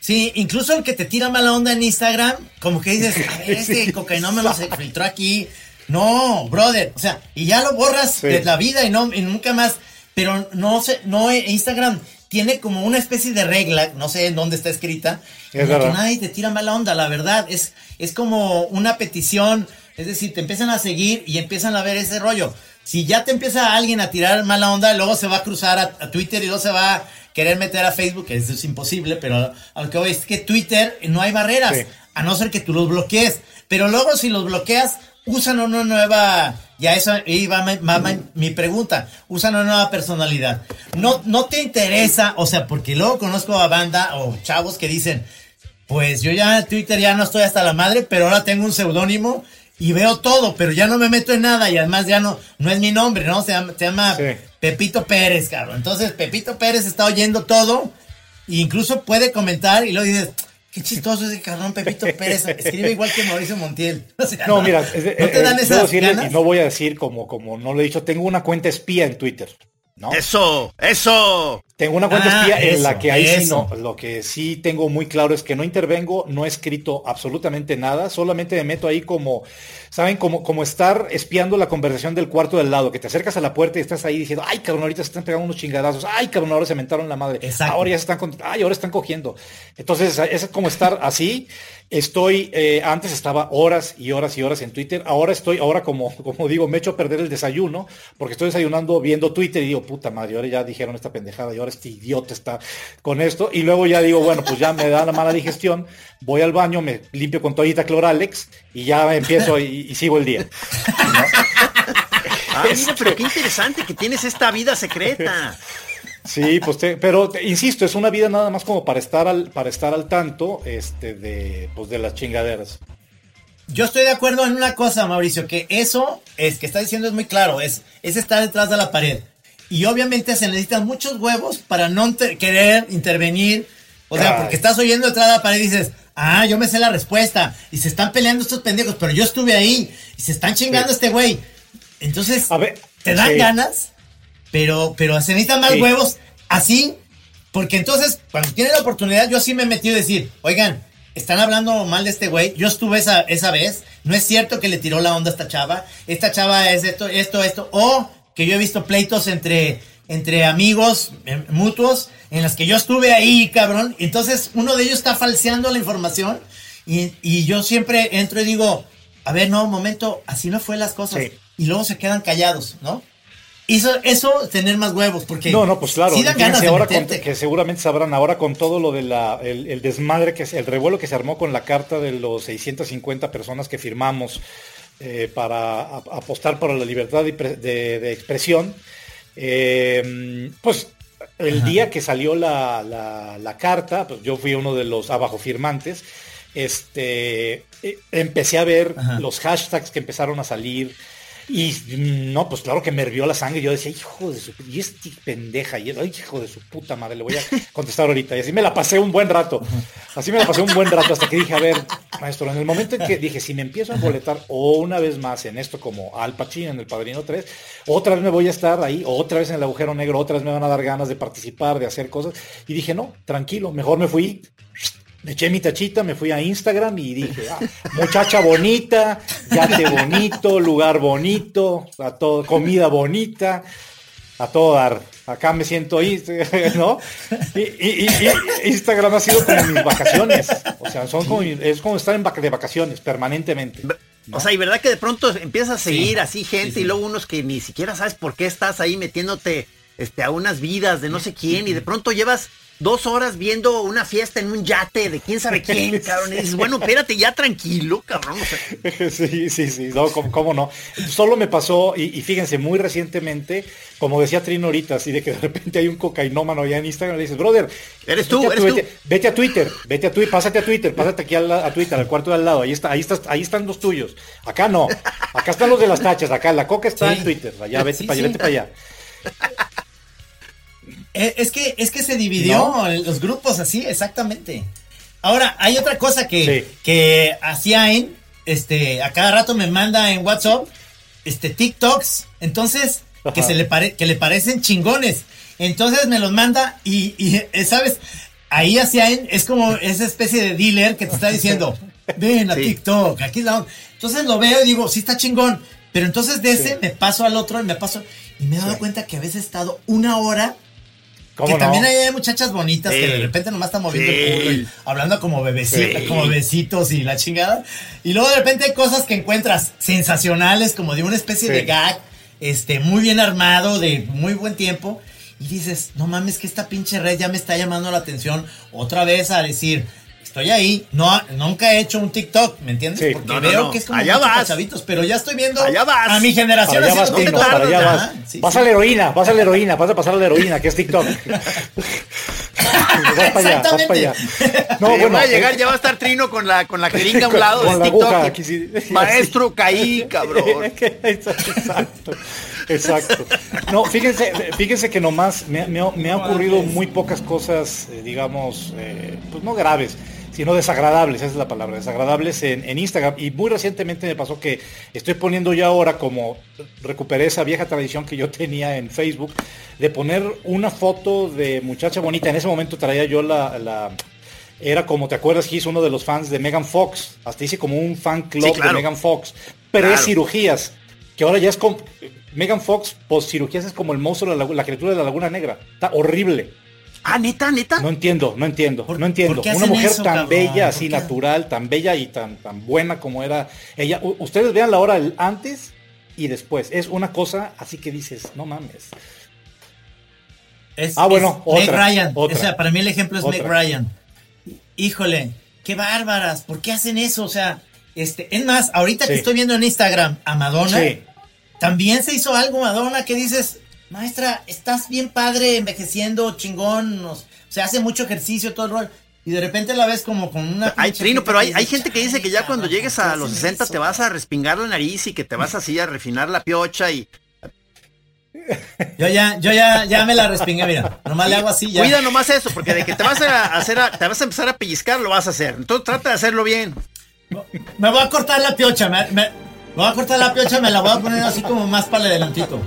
sí, incluso el que te tira mala onda en Instagram, como que dices, a ver, este cocainómeno se filtró aquí. No, brother, o sea, y ya lo borras Sí. de la vida y no y nunca más. Pero no sé, no, Instagram tiene como una especie de regla, no sé en dónde está escrita, Es en la que nadie te tira mala onda, la verdad. Es, es como una petición, es decir, te empiezan a seguir y empiezan a ver ese rollo. Si ya te empieza alguien a tirar mala onda, luego se va a cruzar a, a Twitter y luego se va a querer meter a Facebook, eso es imposible, pero a lo que voy es que Twitter no hay barreras, Sí. a no ser que tú los bloquees. Pero luego si los bloqueas, usan una nueva, ya eso iba mi, va mi- mi pregunta, usan una nueva personalidad. No, no te interesa, o sea, porque luego conozco a banda o chavos que dicen, pues yo ya en Twitter ya no estoy hasta la madre, pero ahora tengo un seudónimo y veo todo, pero ya no me meto en nada y además ya no, no es mi nombre, ¿no? Se llama, se llama Sí. Pepito Pérez, cabrón. Entonces, Pepito Pérez está oyendo todo e incluso puede comentar y luego dices, qué chistoso ese cabrón Pepito Pérez. Escribe igual que Mauricio Montiel. O sea, No, mira, es de- ¿no te eh, dan esas decirle, ganas? y no voy a decir como, como no lo he dicho, tengo una cuenta espía en Twitter. ¿no? Eso, eso. Tengo una cuenta Ah, espía en la que ahí sí eso. no, lo que sí tengo muy claro es que no intervengo, no he escrito absolutamente nada, solamente me meto ahí como, ¿saben? Como, como estar espiando la conversación del cuarto del lado, que te acercas a la puerta y estás ahí diciendo, ay cabrón, ahorita se están pegando unos chingadazos, ay cabrón, ahora se mentaron la madre, Exacto. ahora ya se están, con- ay, ahora están cogiendo. Entonces, es como estar así. Estoy, eh, antes estaba horas y horas y horas en Twitter, ahora estoy, ahora como, como digo, me echo a perder el desayuno, porque estoy desayunando viendo Twitter y digo, puta madre, ahora ya dijeron esta pendejada y ahora este idiota está con esto, y luego ya digo, bueno, pues ya me da la mala digestión, voy al baño, me limpio con toallita cloralex y ya empiezo y, y sigo el día. Ah, mira, pero qué interesante que tienes esta vida secreta. Sí, pues te- pero te- insisto, es una vida nada más como para estar al, para estar al tanto, este, de, pues de las chingaderas. Yo estoy de acuerdo en una cosa, Mauricio, que eso es que está diciendo es muy claro, es, es estar detrás de la pared. Y obviamente se necesitan muchos huevos para no te- querer intervenir. O sea, Ay. porque estás oyendo detrás de la pared y dices, ah, yo me sé la respuesta. Y se están peleando estos pendejos, pero yo estuve ahí. Y se están chingando a Sí. este güey. Entonces, A ver, te dan sí. ganas, pero, pero se necesitan más Sí. huevos así. Porque entonces, cuando tiene la oportunidad, yo sí me metido a decir, oigan, están hablando mal de este güey. Yo estuve esa, esa vez. No es cierto que le tiró la onda a esta chava. Esta chava es esto, esto, esto. O que yo he visto pleitos entre, entre amigos eh, mutuos en las que yo estuve ahí, cabrón. Entonces, uno de ellos está falseando la información. Y, y yo siempre entro y digo, a ver, no, un momento, así no fue las cosas. Sí. Y luego se quedan callados, ¿no? Eso, eso, tener más huevos, porque No, no, pues claro. sí dan ganas de ahora con- meterte. que seguramente sabrán ahora con todo lo de la el, el desmadre que el revuelo que se armó con la carta de los 650 personas que firmamos eh, para a- apostar por la libertad de, pre- de- de expresión. Eh, pues el día que salió la, la- la carta, pues yo fui uno de los abajo firmantes. Este eh, empecé a ver Ajá. los hashtags que empezaron a salir. Y no, pues claro que me hervió la sangre. Yo decía, hijo de su y este pendeja, y ay, hijo de su puta madre, le voy a contestar ahorita. Y así me la pasé un buen rato. Así me la pasé un buen rato hasta que dije, a ver, maestro, en el momento en que dije, si me empiezo a boletar o una vez más en esto como Al Pacino en El Padrino 3, otra vez me voy a estar ahí, otra vez en el agujero negro, otra vez me van a dar ganas de participar, de hacer cosas. Y dije, no, tranquilo, mejor me fui me eché mi tachita, me fui a Instagram y dije, ah, muchacha bonita, yate bonito, lugar bonito, a todo, comida bonita, a todo dar. Acá me siento ahí, ¿no? Y, y- y- y Instagram ha sido como mis vacaciones. O sea, son como, es como estar en vac- de vacaciones permanentemente. O sea, y verdad que de pronto empiezas a seguir así gente y luego unos que ni siquiera sabes por qué estás ahí metiéndote este, a unas vidas de no sé quién y de pronto llevas dos horas viendo una fiesta en un yate de quién sabe quién, cabrón. Y dices, bueno, espérate ya tranquilo, cabrón. O sea, Sí, sí, sí, no, ¿cómo, cómo no? Solo me pasó, y, y fíjense, muy recientemente, como decía Trino ahorita, así de que de repente hay un cocainómano allá en Instagram le dices, brother, Eres tú, vete a, eres tú. Vete, vete a Twitter, vete a Twitter, pásate a Twitter, pásate aquí al- a, Twitter, al cuarto de al lado, ahí está, ahí estás, ahí están los tuyos. Acá no, acá están los de las tachas, acá la coca está Sí. en Twitter, allá vete Sí, para allá, sí. vete para allá. Eh, Es que, es que se dividió ¿No? en los grupos así, exactamente. Ahora, hay otra cosa que, Sí. que hacía en, este, a cada rato me manda en WhatsApp, este, TikToks, entonces, que se le pare, que le parecen chingones. Entonces me los manda y, y, eh, ¿sabes? Ahí hacia él es como esa especie de dealer que te está diciendo, ven a Sí. TikTok, aquí es la onda". Entonces lo veo y digo, sí está chingón. Pero entonces de ese me paso al otro y me paso. Y me he dado cuenta que a veces he estado una hora ¿Cómo que no? también hay muchachas bonitas que de repente nomás están moviendo Sí. el culo y hablando como bebecitas, Sí. como bebecitos y la chingada. Y luego de repente hay cosas que encuentras sensacionales, como de una especie de gag, este, muy bien armado, de muy buen tiempo. Y dices, no mames, que esta pinche red ya me está llamando la atención otra vez a decir, estoy ahí. No, nunca he hecho un TikTok, ¿me entiendes? Sí. Porque No, no, veo no. que es como Allá vas. chavitos, pero ya estoy viendo Allá vas. a mi generación allá vas, TikTok. para allá Ajá, vas. sí, vas sí. a la heroína, vas a la heroína, vas a pasar a la heroína, que es TikTok. vas para allá, vas para allá. No, bueno, va a llegar, ya va a estar Trino con la, con la jeringa a un lado con de la TikTok. aguja, aquí sí. Maestro, caí, cabrón. Exacto, exacto. No, fíjense, fíjense que nomás me, me ha- me ha ocurrido muy pocas cosas, eh, digamos, eh, pues no graves, sino desagradables, esa es la palabra, desagradables en, en Instagram. Y muy recientemente me pasó que estoy poniendo ya ahora como recuperé esa vieja tradición que yo tenía en Facebook de poner una foto de muchacha bonita. En ese momento traía yo la, la- era como te acuerdas hizo uno de los fans de Megan Fox, hasta hice como un fan club Sí, claro. de Megan Fox, pero Claro. es cirugías, que ahora ya es como Megan Fox post cirugías es como el monstruo de la, la criatura de la Laguna Negra, está horrible. Ah, neta, neta. No entiendo, no entiendo, ¿Por- no entiendo. Una mujer eso, tan cabrón? bella, ¿Por así natural, tan bella y tan, tan buena como era ella. U- ustedes vean la hora el antes y después. Es una cosa así que dices, no mames. Es, Ah, bueno, es Meg otra, Ryan. otra. O sea, para mí el ejemplo es Meg Otra. Ryan. Híjole, qué bárbaras. ¿Por qué hacen eso? O sea, este, es más, ahorita que estoy viendo en Instagram a Madonna, Sí. también se hizo algo, Madonna, que dices, maestra, estás bien padre, envejeciendo, chingón. O sea, hace mucho ejercicio, todo el rol. Y de repente la ves como con una. Hay trino, pero hay, hay gente que dice que "Chale, ya cuando llegues ¿por qué a los hacen 60 eso?" te vas a respingar la nariz y que te vas así a refinar la piocha y Yo ya, yo ya, ya me la respingué, mira. Nomás le hago así ya. cuida nomás eso, porque de que te vas a hacer, a- te vas a empezar a pellizcar lo vas a hacer. Entonces trata de hacerlo bien. Me voy a cortar la piocha, me, me- me voy a cortar la piocha, me la voy a poner así como más para el adelantito.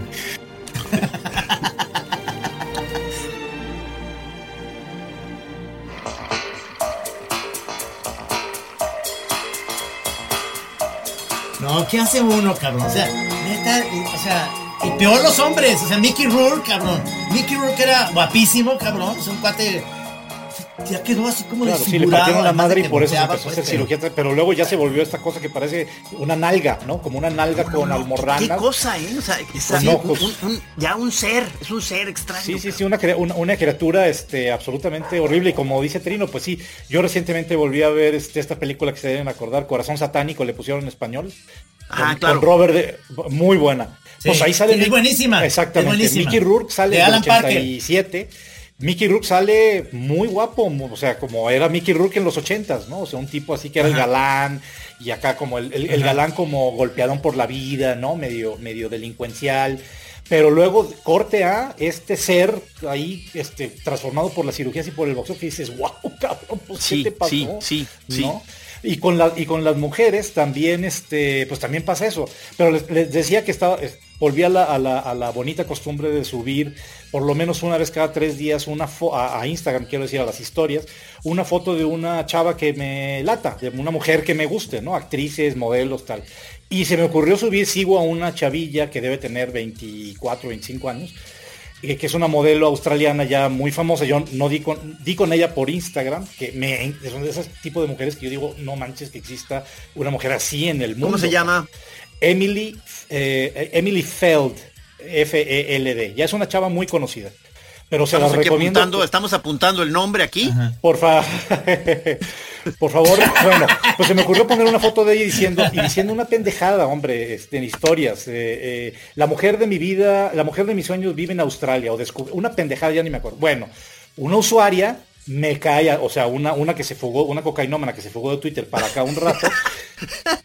No, ¿qué hace uno, cabrón? O sea, neta, o sea, y peor los hombres, o sea, Mickey Rourke, cabrón. Mickey Rourke era guapísimo, cabrón, es un cuate ya quedó así como Claro, sí, le partieron la madre y por eso se empezó a pues, hacer pero- cirugía, pero luego ya se volvió esta cosa que parece una nalga, ¿no? Como una nalga con almorranas. ¿Qué cosa, eh? O sea, un- un- ya un ser, es un ser extraño. Sí, sí, sí, una, una, una criatura este, absolutamente horrible. Y como dice Trino, pues sí, yo recientemente volví a ver este, esta película que se deben acordar, Corazón Satánico, le pusieron en español. Ah, con, claro. con Robert, de- muy buena. Sí, pues ahí sale. es buenísima, Exactamente. es buenísima. Mickey Rourke sale en el Alan Parker. 87. Mickey Rourke sale muy guapo, o sea, como era Mickey Rourke en los 80s, ¿no? O sea, un tipo así que era el galán y acá como el, el- el galán como golpeadón por la vida, ¿no? Medio, medio delincuencial. Pero luego corte a este ser ahí este, transformado por las cirugías y por el boxeo que dices, wow, cabrón, pues, ¿qué Sí, te pasó? sí, sí, sí. ¿No? Y con, la, y con las mujeres también, este, pues también pasa eso. Pero les, les decía que estaba, es- volví a la, a, la, a la bonita costumbre de subir por lo menos una vez cada tres días una fo- a, a Instagram, quiero decir, a las historias, una foto de una chava que me lata, de una mujer que me guste, ¿no? Actrices, modelos, tal. Y se me ocurrió subir, sigo a una chavilla que debe tener 24, 25 años, que es una modelo australiana ya muy famosa. Yo no di con, di con ella por Instagram, que me, son de esos tipos de mujeres que yo digo, no manches que exista una mujer así en el mundo. ¿Cómo se llama? Emily, eh, Emily Feld, F-E-L-D. Ya es una chava muy conocida. Pero se la Estamos recomiendo. apuntando, estamos apuntando el nombre aquí. Por favor, por favor, bueno, pues se me ocurrió poner una foto de ella diciendo, y diciendo una pendejada, hombre, este, en historias. eh, eh, la mujer de mi vida, la mujer de mis sueños vive en Australia, o descub- una pendejada, ya ni me acuerdo. Bueno, una usuaria me cae, o sea, una, una que se fugó, una cocainómana que se fugó de Twitter para acá un rato,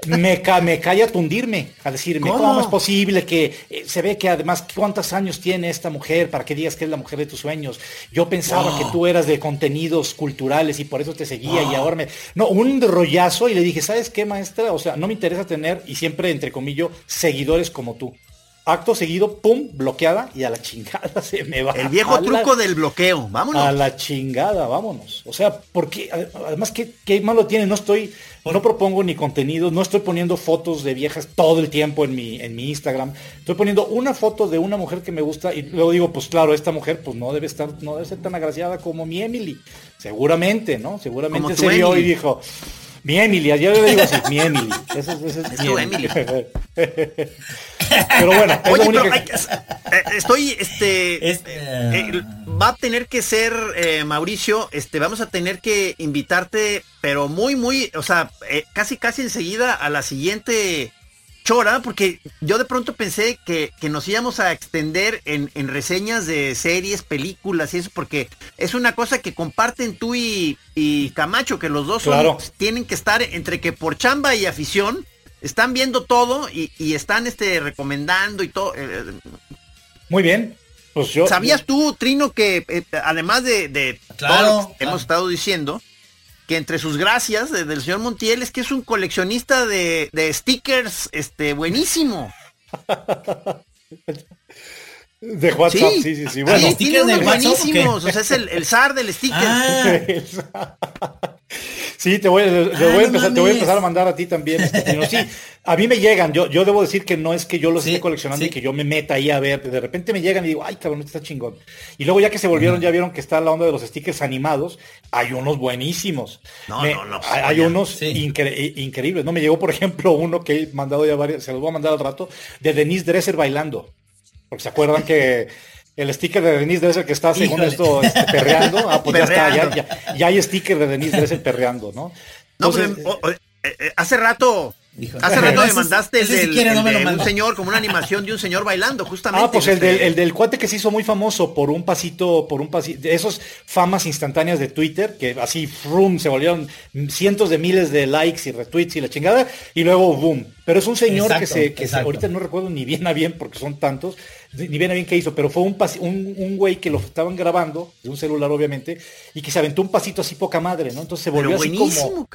me, ca- me cae a tundirme, a decirme, ¿Cómo? ¿cómo, es posible que eh, se ve que además cuántos años tiene esta mujer para que digas que es la mujer de tus sueños? Yo pensaba que tú eras de contenidos culturales y por eso te seguía y ahora me... No, un rollazo y le dije, ¿sabes qué, maestra? O sea, no me interesa tener, y siempre entre comillas, seguidores como tú. Acto seguido, pum, bloqueada y a la chingada se me va. El viejo A la- truco del bloqueo. a Vámonos. la chingada, vámonos. O sea, porque ade- además, ¿qué, qué malo tiene? No estoy, no propongo ni contenido, no estoy poniendo fotos de viejas todo el tiempo en mi, en mi Instagram. Estoy poniendo una foto de una mujer que me gusta y luego digo, pues claro, esta mujer pues no debe estar, no debe ser tan agraciada como mi Emily. Seguramente, ¿no? Seguramente se vio y dijo, mi Emily, yo le digo así, mi Emily. Ese es, es Es mi tu Emily. Emily. Pero bueno, es Oye, lo único pero que- hay eh, estoy, este, Es- eh, va a tener que ser, eh, Mauricio, este, vamos a tener que invitarte, pero muy, muy, o sea, eh, casi, casi enseguida a la siguiente chora, porque yo de pronto pensé que, que nos íbamos a extender en, en, reseñas de series, películas y eso, porque es una cosa que comparten tú y, y Camacho, que los dos son, tienen que estar entre que por chamba y afición, están viendo todo y, y están este, recomendando y todo. Eh, Muy bien. Pues yo, ¿Sabías tú, Trino, que eh, además de, de claro, que hemos estado diciendo, que entre sus gracias de, del señor Montiel es que es un coleccionista de, de stickers este buenísimo. De WhatsApp, sí, sí, sí. Bueno, sí, tiene unos buenísimos, o sea, es el, el zar del sticker. Ah. Sí, te voy, te, ah, voy a empezar, no te voy a empezar a mandar a ti también. Este, sí, a mí me llegan, yo, yo debo decir que no es que yo los sí, esté coleccionando sí. y que yo me meta ahí a ver, de repente me llegan y digo, ay cabrón, está chingón. Y luego ya que se volvieron, uh -huh. ya vieron que está la onda de los stickers animados, hay unos buenísimos. No, me, no, no. Hay, hay unos sí. incre increíbles, ¿no? Me llegó, por ejemplo, uno que he mandado ya varios, se los voy a mandar al rato, de Denise Dresser bailando. Porque se acuerdan que el sticker de Denise Dresser que está, según Híjole. esto, este, perreando. Ah, pues perreando. ya está, ya, ya, ya, hay sticker de Denise Dresser perreando, ¿no? Entonces, no, pero, o, o, eh, hace rato Híjole. Hace rato me mandaste el, del, si el de un señor, como una animación de un señor bailando, justamente. Ah, pues el del, el del, cuate que se hizo muy famoso por un pasito, por un pasito, de esos famas instantáneas de Twitter, que así, frum, se volvieron cientos de miles de likes y retweets y la chingada, y luego, boom. Pero es un señor exacto, que se, que se, ahorita no recuerdo ni bien a bien, porque son tantos, ni bien a bien qué hizo, pero fue un, un, un güey que lo estaban grabando, de un celular obviamente, y que se aventó un pasito así poca madre, ¿no? Entonces se volvió así como...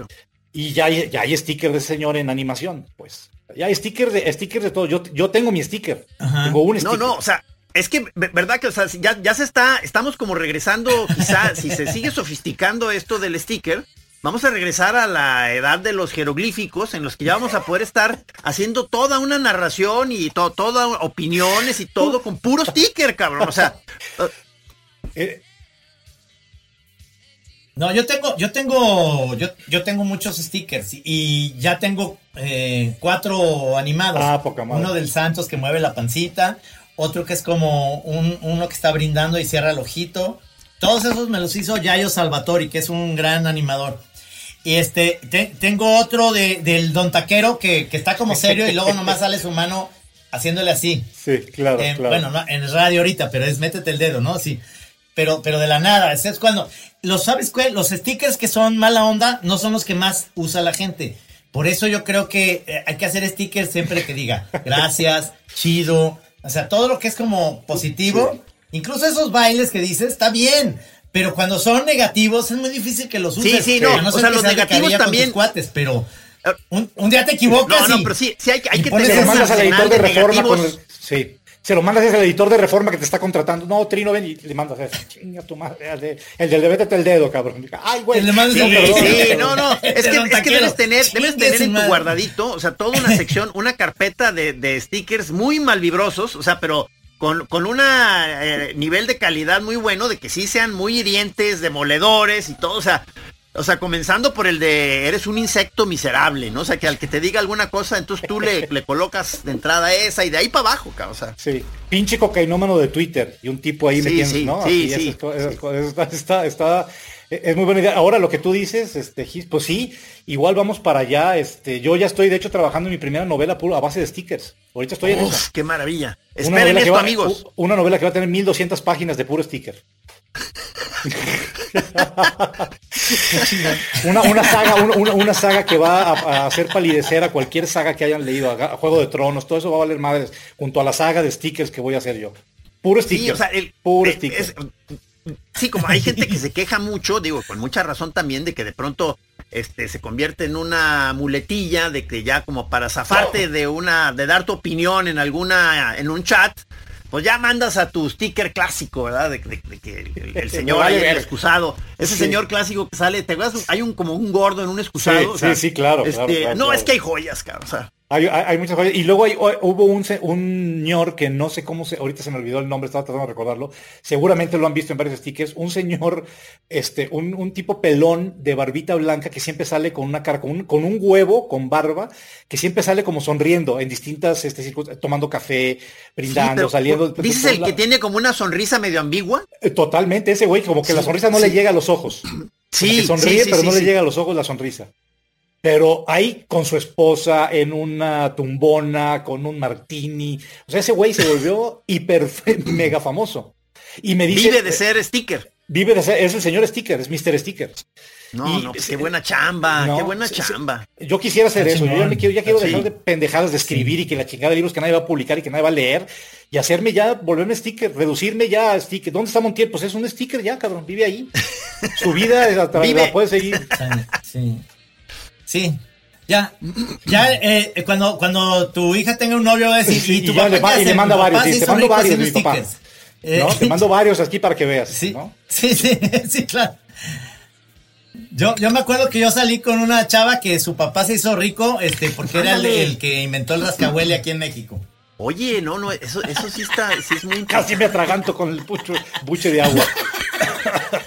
Y ya hay, ya hay sticker de señor en animación, pues. Ya hay sticker de, sticker de todo. Yo, yo tengo mi sticker. Ajá. Tengo un sticker. No, no, o sea, es que, ¿verdad? Que, o sea, ya, ya se está, estamos como regresando, quizá, si se sigue sofisticando esto del sticker, vamos a regresar a la edad de los jeroglíficos, en los que ya vamos a poder estar haciendo toda una narración y to, toda opiniones y todo con puro sticker, cabrón. O sea. eh, no, yo tengo, yo tengo, yo, yo tengo muchos stickers y ya tengo eh, cuatro animados. Ah, poca madre. Uno del Santos que mueve la pancita, otro que es como un, uno que está brindando y cierra el ojito. Todos esos me los hizo Yayo Salvatori, que es un gran animador. Y este, te, tengo otro de, del Don Taquero que, que está como serio y luego nomás sale su mano haciéndole así. Sí, claro, eh, claro. Bueno, no, en radio ahorita, pero es métete el dedo, ¿no? Sí pero, pero de la nada. Es cuando, los sabes los stickers que son mala onda no son los que más usa la gente. Por eso yo creo que eh, hay que hacer stickers siempre que diga gracias, chido, o sea, todo lo que es como positivo, sí. incluso esos bailes que dices, está bien. Pero cuando son negativos es muy difícil que los uses. Sí, sí, no. no o sea, los negativos también. cuates, pero un, un, día te equivocas. No, no, y, pero sí, sí hay, hay que tener. Mandas al editor de reforma con el, Sí se lo mandas al editor de reforma que te está contratando. No, Trino, ven y le mandas eso. Chinga tu madre. El, de, el del de vétete el dedo, cabrón. Ay, güey. Sí, sí, no, no. Es que, es que debes tener, debes tener en tu guardadito, o sea, toda una sección, una carpeta de, de stickers muy malvibrosos, o sea, pero con, con un eh, nivel de calidad muy bueno, de que sí sean muy hirientes, demoledores y todo, o sea, o sea, comenzando por el de eres un insecto miserable, ¿no? O sea, que al que te diga alguna cosa, entonces tú le, le colocas de entrada esa y de ahí para abajo, cabrón. O sea. Sí, pinche cocainómano de Twitter y un tipo ahí sí, metiendo, sí, ¿no? Sí, sí. Está, está, está, está, es muy buena idea. Ahora lo que tú dices, este, pues sí, igual vamos para allá. Este, yo ya estoy de hecho trabajando en mi primera novela a base de stickers. Ahorita estoy Uf, en eso. qué maravilla. Esperen esto, va, amigos. Una novela que va a tener 1200 páginas de puro sticker. una, una, saga, una, una, saga que va a, a, hacer palidecer a cualquier saga que hayan leído, a, a, Juego de Tronos, todo eso va a valer madres, junto a la saga de stickers que voy a hacer yo. Puro sticker. Sí, o sea, el, puro eh, sticker. Es, sí, como hay gente que se queja mucho, digo, con mucha razón también, de que de pronto este, se convierte en una muletilla, de que ya como para zafarte de una, de dar tu opinión en alguna, en un chat, pues ya mandas a tu sticker clásico, ¿verdad? De, de, de que el, el señor el excusado, ese sí. señor clásico que sale, te acuerdas, hay un como un gordo en un excusado. Sí, o sea, sí, sí, claro, este, claro, claro, No, claro. es que hay joyas, cara, o sea. Hay, hay, hay, muchas cosas. Y luego hay, hubo un, un señor que no sé cómo se, ahorita se me olvidó el nombre, estaba tratando de recordarlo. Seguramente lo han visto en varios stickers. Un señor, este, un, un tipo pelón de barbita blanca que siempre sale con una cara, con un, con un huevo, con barba, que siempre sale como sonriendo en distintas, este, tomando café, brindando, sí, saliendo. ¿Dices el la... que tiene como una sonrisa medio ambigua? Eh, Totalmente, ese güey, como que sí, la sonrisa no sí. le llega a los ojos. Sí, sonríe, sí, pero no le llega a los ojos la sonrisa. Pero ahí con su esposa en una tumbona, con un martini. O sea, ese güey se volvió hiper mega famoso. Y me dice. Vive de ser sticker. Vive de ser, es el señor sticker, es Mr. Sticker. No, no, pues qué buena chamba, qué buena chamba. Yo quisiera hacer eso, yo ya, me quiero, ya quiero dejar de pendejadas de escribir y que la chingada de libros que nadie va a publicar y que nadie va a leer y hacerme ya, volverme sticker, reducirme ya a sticker. ¿Dónde está Montiel? Pues es un sticker ya, cabrón, vive ahí. Su vida vive. la puede seguir. Sí. Sí. Ya, ya eh, cuando, cuando tu hija tenga un novio decir, y, tu papá y le, manda varios, te mando varios mi papá. ¿no? Te mando varios aquí para que veas. Sí, ¿no? sí, sí, sí, claro. Yo, yo me acuerdo que yo salí con una chava que su papá se hizo rico, este, porque era el, que inventó el rascahuele aquí en México. Oye, no, no, eso, eso sí está, sí es muy Casi me atraganto con el pucho, buche de agua.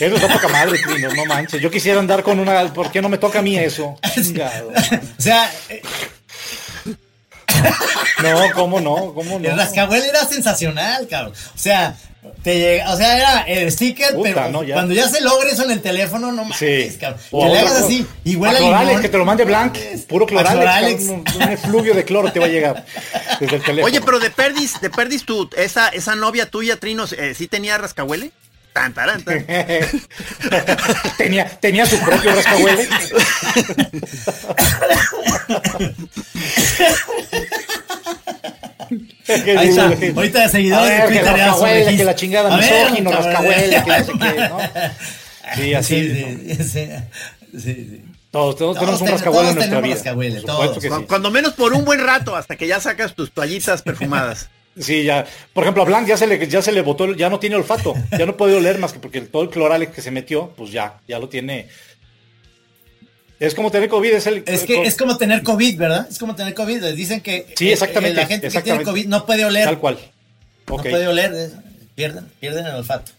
Eso es poca madre, Trino, no manches. Yo quisiera andar con una. ¿Por qué no me toca a mí eso? o sea. Eh, no, ¿cómo no? ¿Cómo no? El rascahuele era sensacional, cabrón. O sea, te llega, o sea, era el sticker, pero cuando ya se logre eso en el teléfono, no mames, sí. cabrón. Que le hagas así, igual a limón. que te lo mande blank, puro cloralex, un, un, efluvio de cloro te va a llegar desde el teléfono. Oye, pero de perdis, de perdis tú, esa, esa novia tuya, Trinos, eh, ¿sí tenía rascahuele? Tan, tan, tan. tenía, tenía su propio rascahuele. Ahí está. Ahorita de seguidores de Twitter que, que la chingada misógino, rascahuele, que no sé qué, ¿no? Sí, así. Sí, sí, sí, sí. Todos, todos, tenemos un rascahuele en nuestra vida. Todos. Cuando, cuando menos por un buen rato, hasta que ya sacas tus toallitas perfumadas. Sí, ya. Por ejemplo, a Blanc ya se le, ya se le botó, ya no tiene olfato. Ya no puede oler más que porque todo el cloral que se metió, pues ya, ya lo tiene. Es como tener COVID, es el. Es que es como tener COVID, ¿verdad? Es como tener COVID. Les dicen que sí, exactamente, la gente que tiene COVID no puede oler. Tal cual. No puede oler, pierden, pierden el olfato.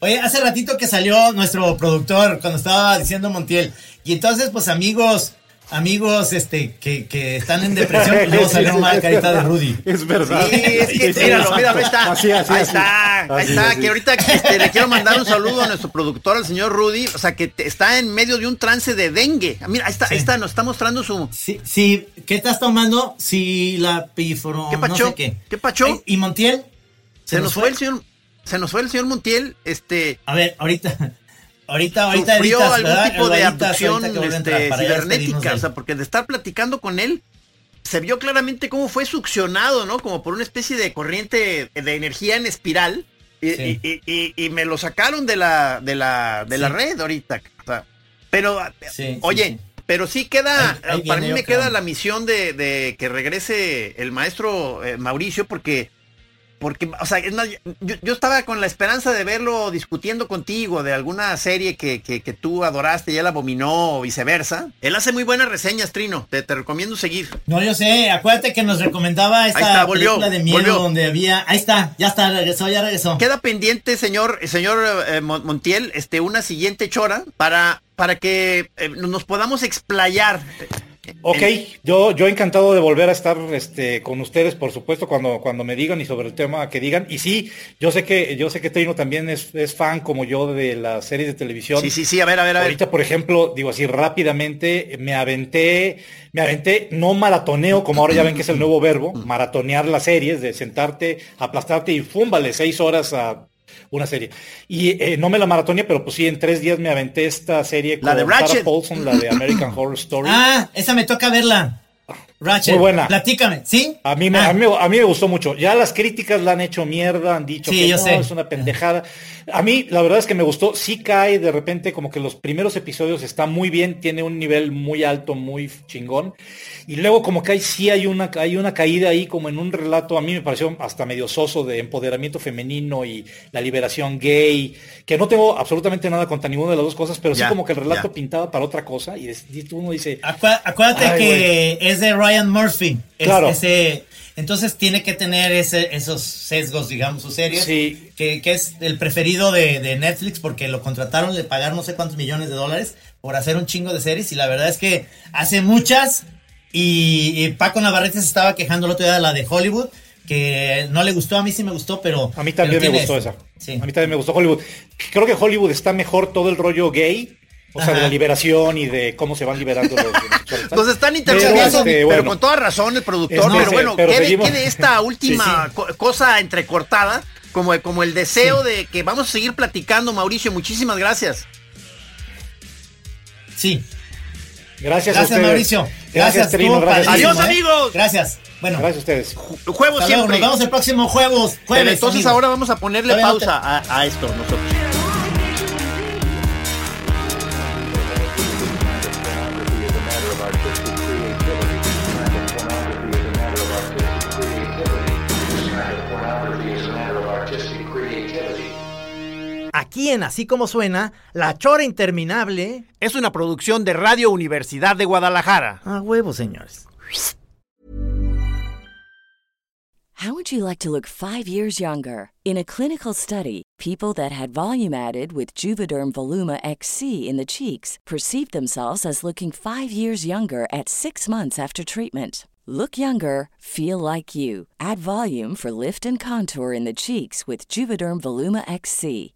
Oye, hace ratito que salió nuestro productor cuando estaba diciendo Montiel. Y entonces, pues amigos, amigos este que, que están en depresión y luego salió mal carita de Rudy. Es verdad. Sí, es que míralo, míralo, ahí está. Así, así, ahí está, ahí está. Que ahorita este, le quiero mandar un saludo a nuestro productor, al señor Rudy. O sea, que está en medio de un trance de dengue. Mira, ahí está, ahí está, nos está mostrando su. Sí, sí, ¿qué estás tomando? Si la píforo. ¿Qué pacho? No sé qué. ¿Qué pacho? ¿Y Montiel? Se, nos, fue el señor. Se nos fue el señor Montiel, este. A ver, ahorita. Ahorita, ahorita sufrió algún tipo de abducción este, cibernética, o sea, porque de estar platicando con él, se vio claramente cómo fue succionado, ¿no? Como por una especie de corriente de energía en espiral. Y, me lo sacaron de la, de la, de la red ahorita. pero, oye, pero sí queda, para mí me queda la misión de, que regrese el maestro eh, Mauricio, porque porque, o sea, yo, estaba con la esperanza de verlo discutiendo contigo de alguna serie que, que, tú adoraste y él abominó o viceversa. Él hace muy buenas reseñas, Trino. Te, te, recomiendo seguir. No, yo sé. Acuérdate que nos recomendaba esta película de miedo donde había. Ahí está, ya está, regresó, ya regresó. Queda pendiente, señor, señor eh, Montiel, este, una siguiente chora para, para que eh, nos podamos explayar Ok, yo, yo encantado de volver a estar este, con ustedes, por supuesto, cuando, cuando me digan y sobre el tema que digan. Y sí, yo sé que, yo sé que Trino también es, fan como yo de las series de televisión. Sí, sí, sí, a ver, a ver, a ver. Ahorita, por ejemplo, digo así rápidamente, me aventé, me aventé, no maratoneo, como ahora ya ven que es el nuevo verbo, maratonear las series, de sentarte, aplastarte y fúmbale seis horas a una serie. Y eh, no me la maratoné, pero pues sí, en tres días me aventé esta serie la con de Sarah Paulson, la de American Horror Story. Ah, esa me toca verla. Ratchet. Muy buena. Platícame, ¿sí? A mí, me, ah. a, mí, a mí me gustó mucho. Ya las críticas la han hecho mierda, han dicho que no, es una pendejada. A mí, la verdad es que me gustó. Sí cae de repente, como que los primeros episodios está muy bien, tiene un nivel muy alto, muy chingón. Y luego como que hay, sí hay una, hay una caída ahí como en un relato, a mí me pareció hasta medio soso de empoderamiento femenino y la liberación gay, que no tengo absolutamente nada contra ninguna de las dos cosas, pero sí como que el relato pintaba para otra cosa y, uno dice... acuérdate que es de Ryan Murphy. claro. Ese, entonces tiene que tener ese, esos sesgos, digamos, su serie. Sí. Que, es el preferido de, de, Netflix porque lo contrataron, le pagaron no sé cuántos millones de dólares por hacer un chingo de series y la verdad es que hace muchas y, Paco Navarrete se estaba quejando el otro día de la de Hollywood, que no le gustó, a mí sí me gustó, pero... A mí también me gustó esa. A mí también me gustó Hollywood. Creo que Hollywood está mejor todo el rollo gay O sea, de la liberación y de cómo se van liberando los homosexuales. Nos están interrumpiendo, Pero, pero, este, bueno. con toda razón el productor. Pero sí, bueno, pero quede esta última Sí, cosa entrecortada, como, como el deseo de que vamos a seguir platicando, Mauricio. Muchísimas gracias. Sí. Gracias, a Gracias, ustedes. Mauricio. Gracias, Trino. estuvo Gracias. Adiós, ¿eh? amigos. Gracias. Bueno, Gracias a ustedes. Juego hasta luego, siempre. nos vemos el próximo jueves. Pero jueves entonces ahora vamos a ponerle Todavía no te- pausa a, a esto nosotros. Aquí en Así como suena, La Chora Interminable. Es una producción de Radio Universidad de Guadalajara. A huevo, señores. How would you like to look five years younger? In a clinical study, people that had volume added with Juvederm Voluma XC in the cheeks perceived themselves as looking five years younger at six months after treatment. Look younger, feel like you. Add volume for lift and contour in the cheeks with Juvederm Voluma XC.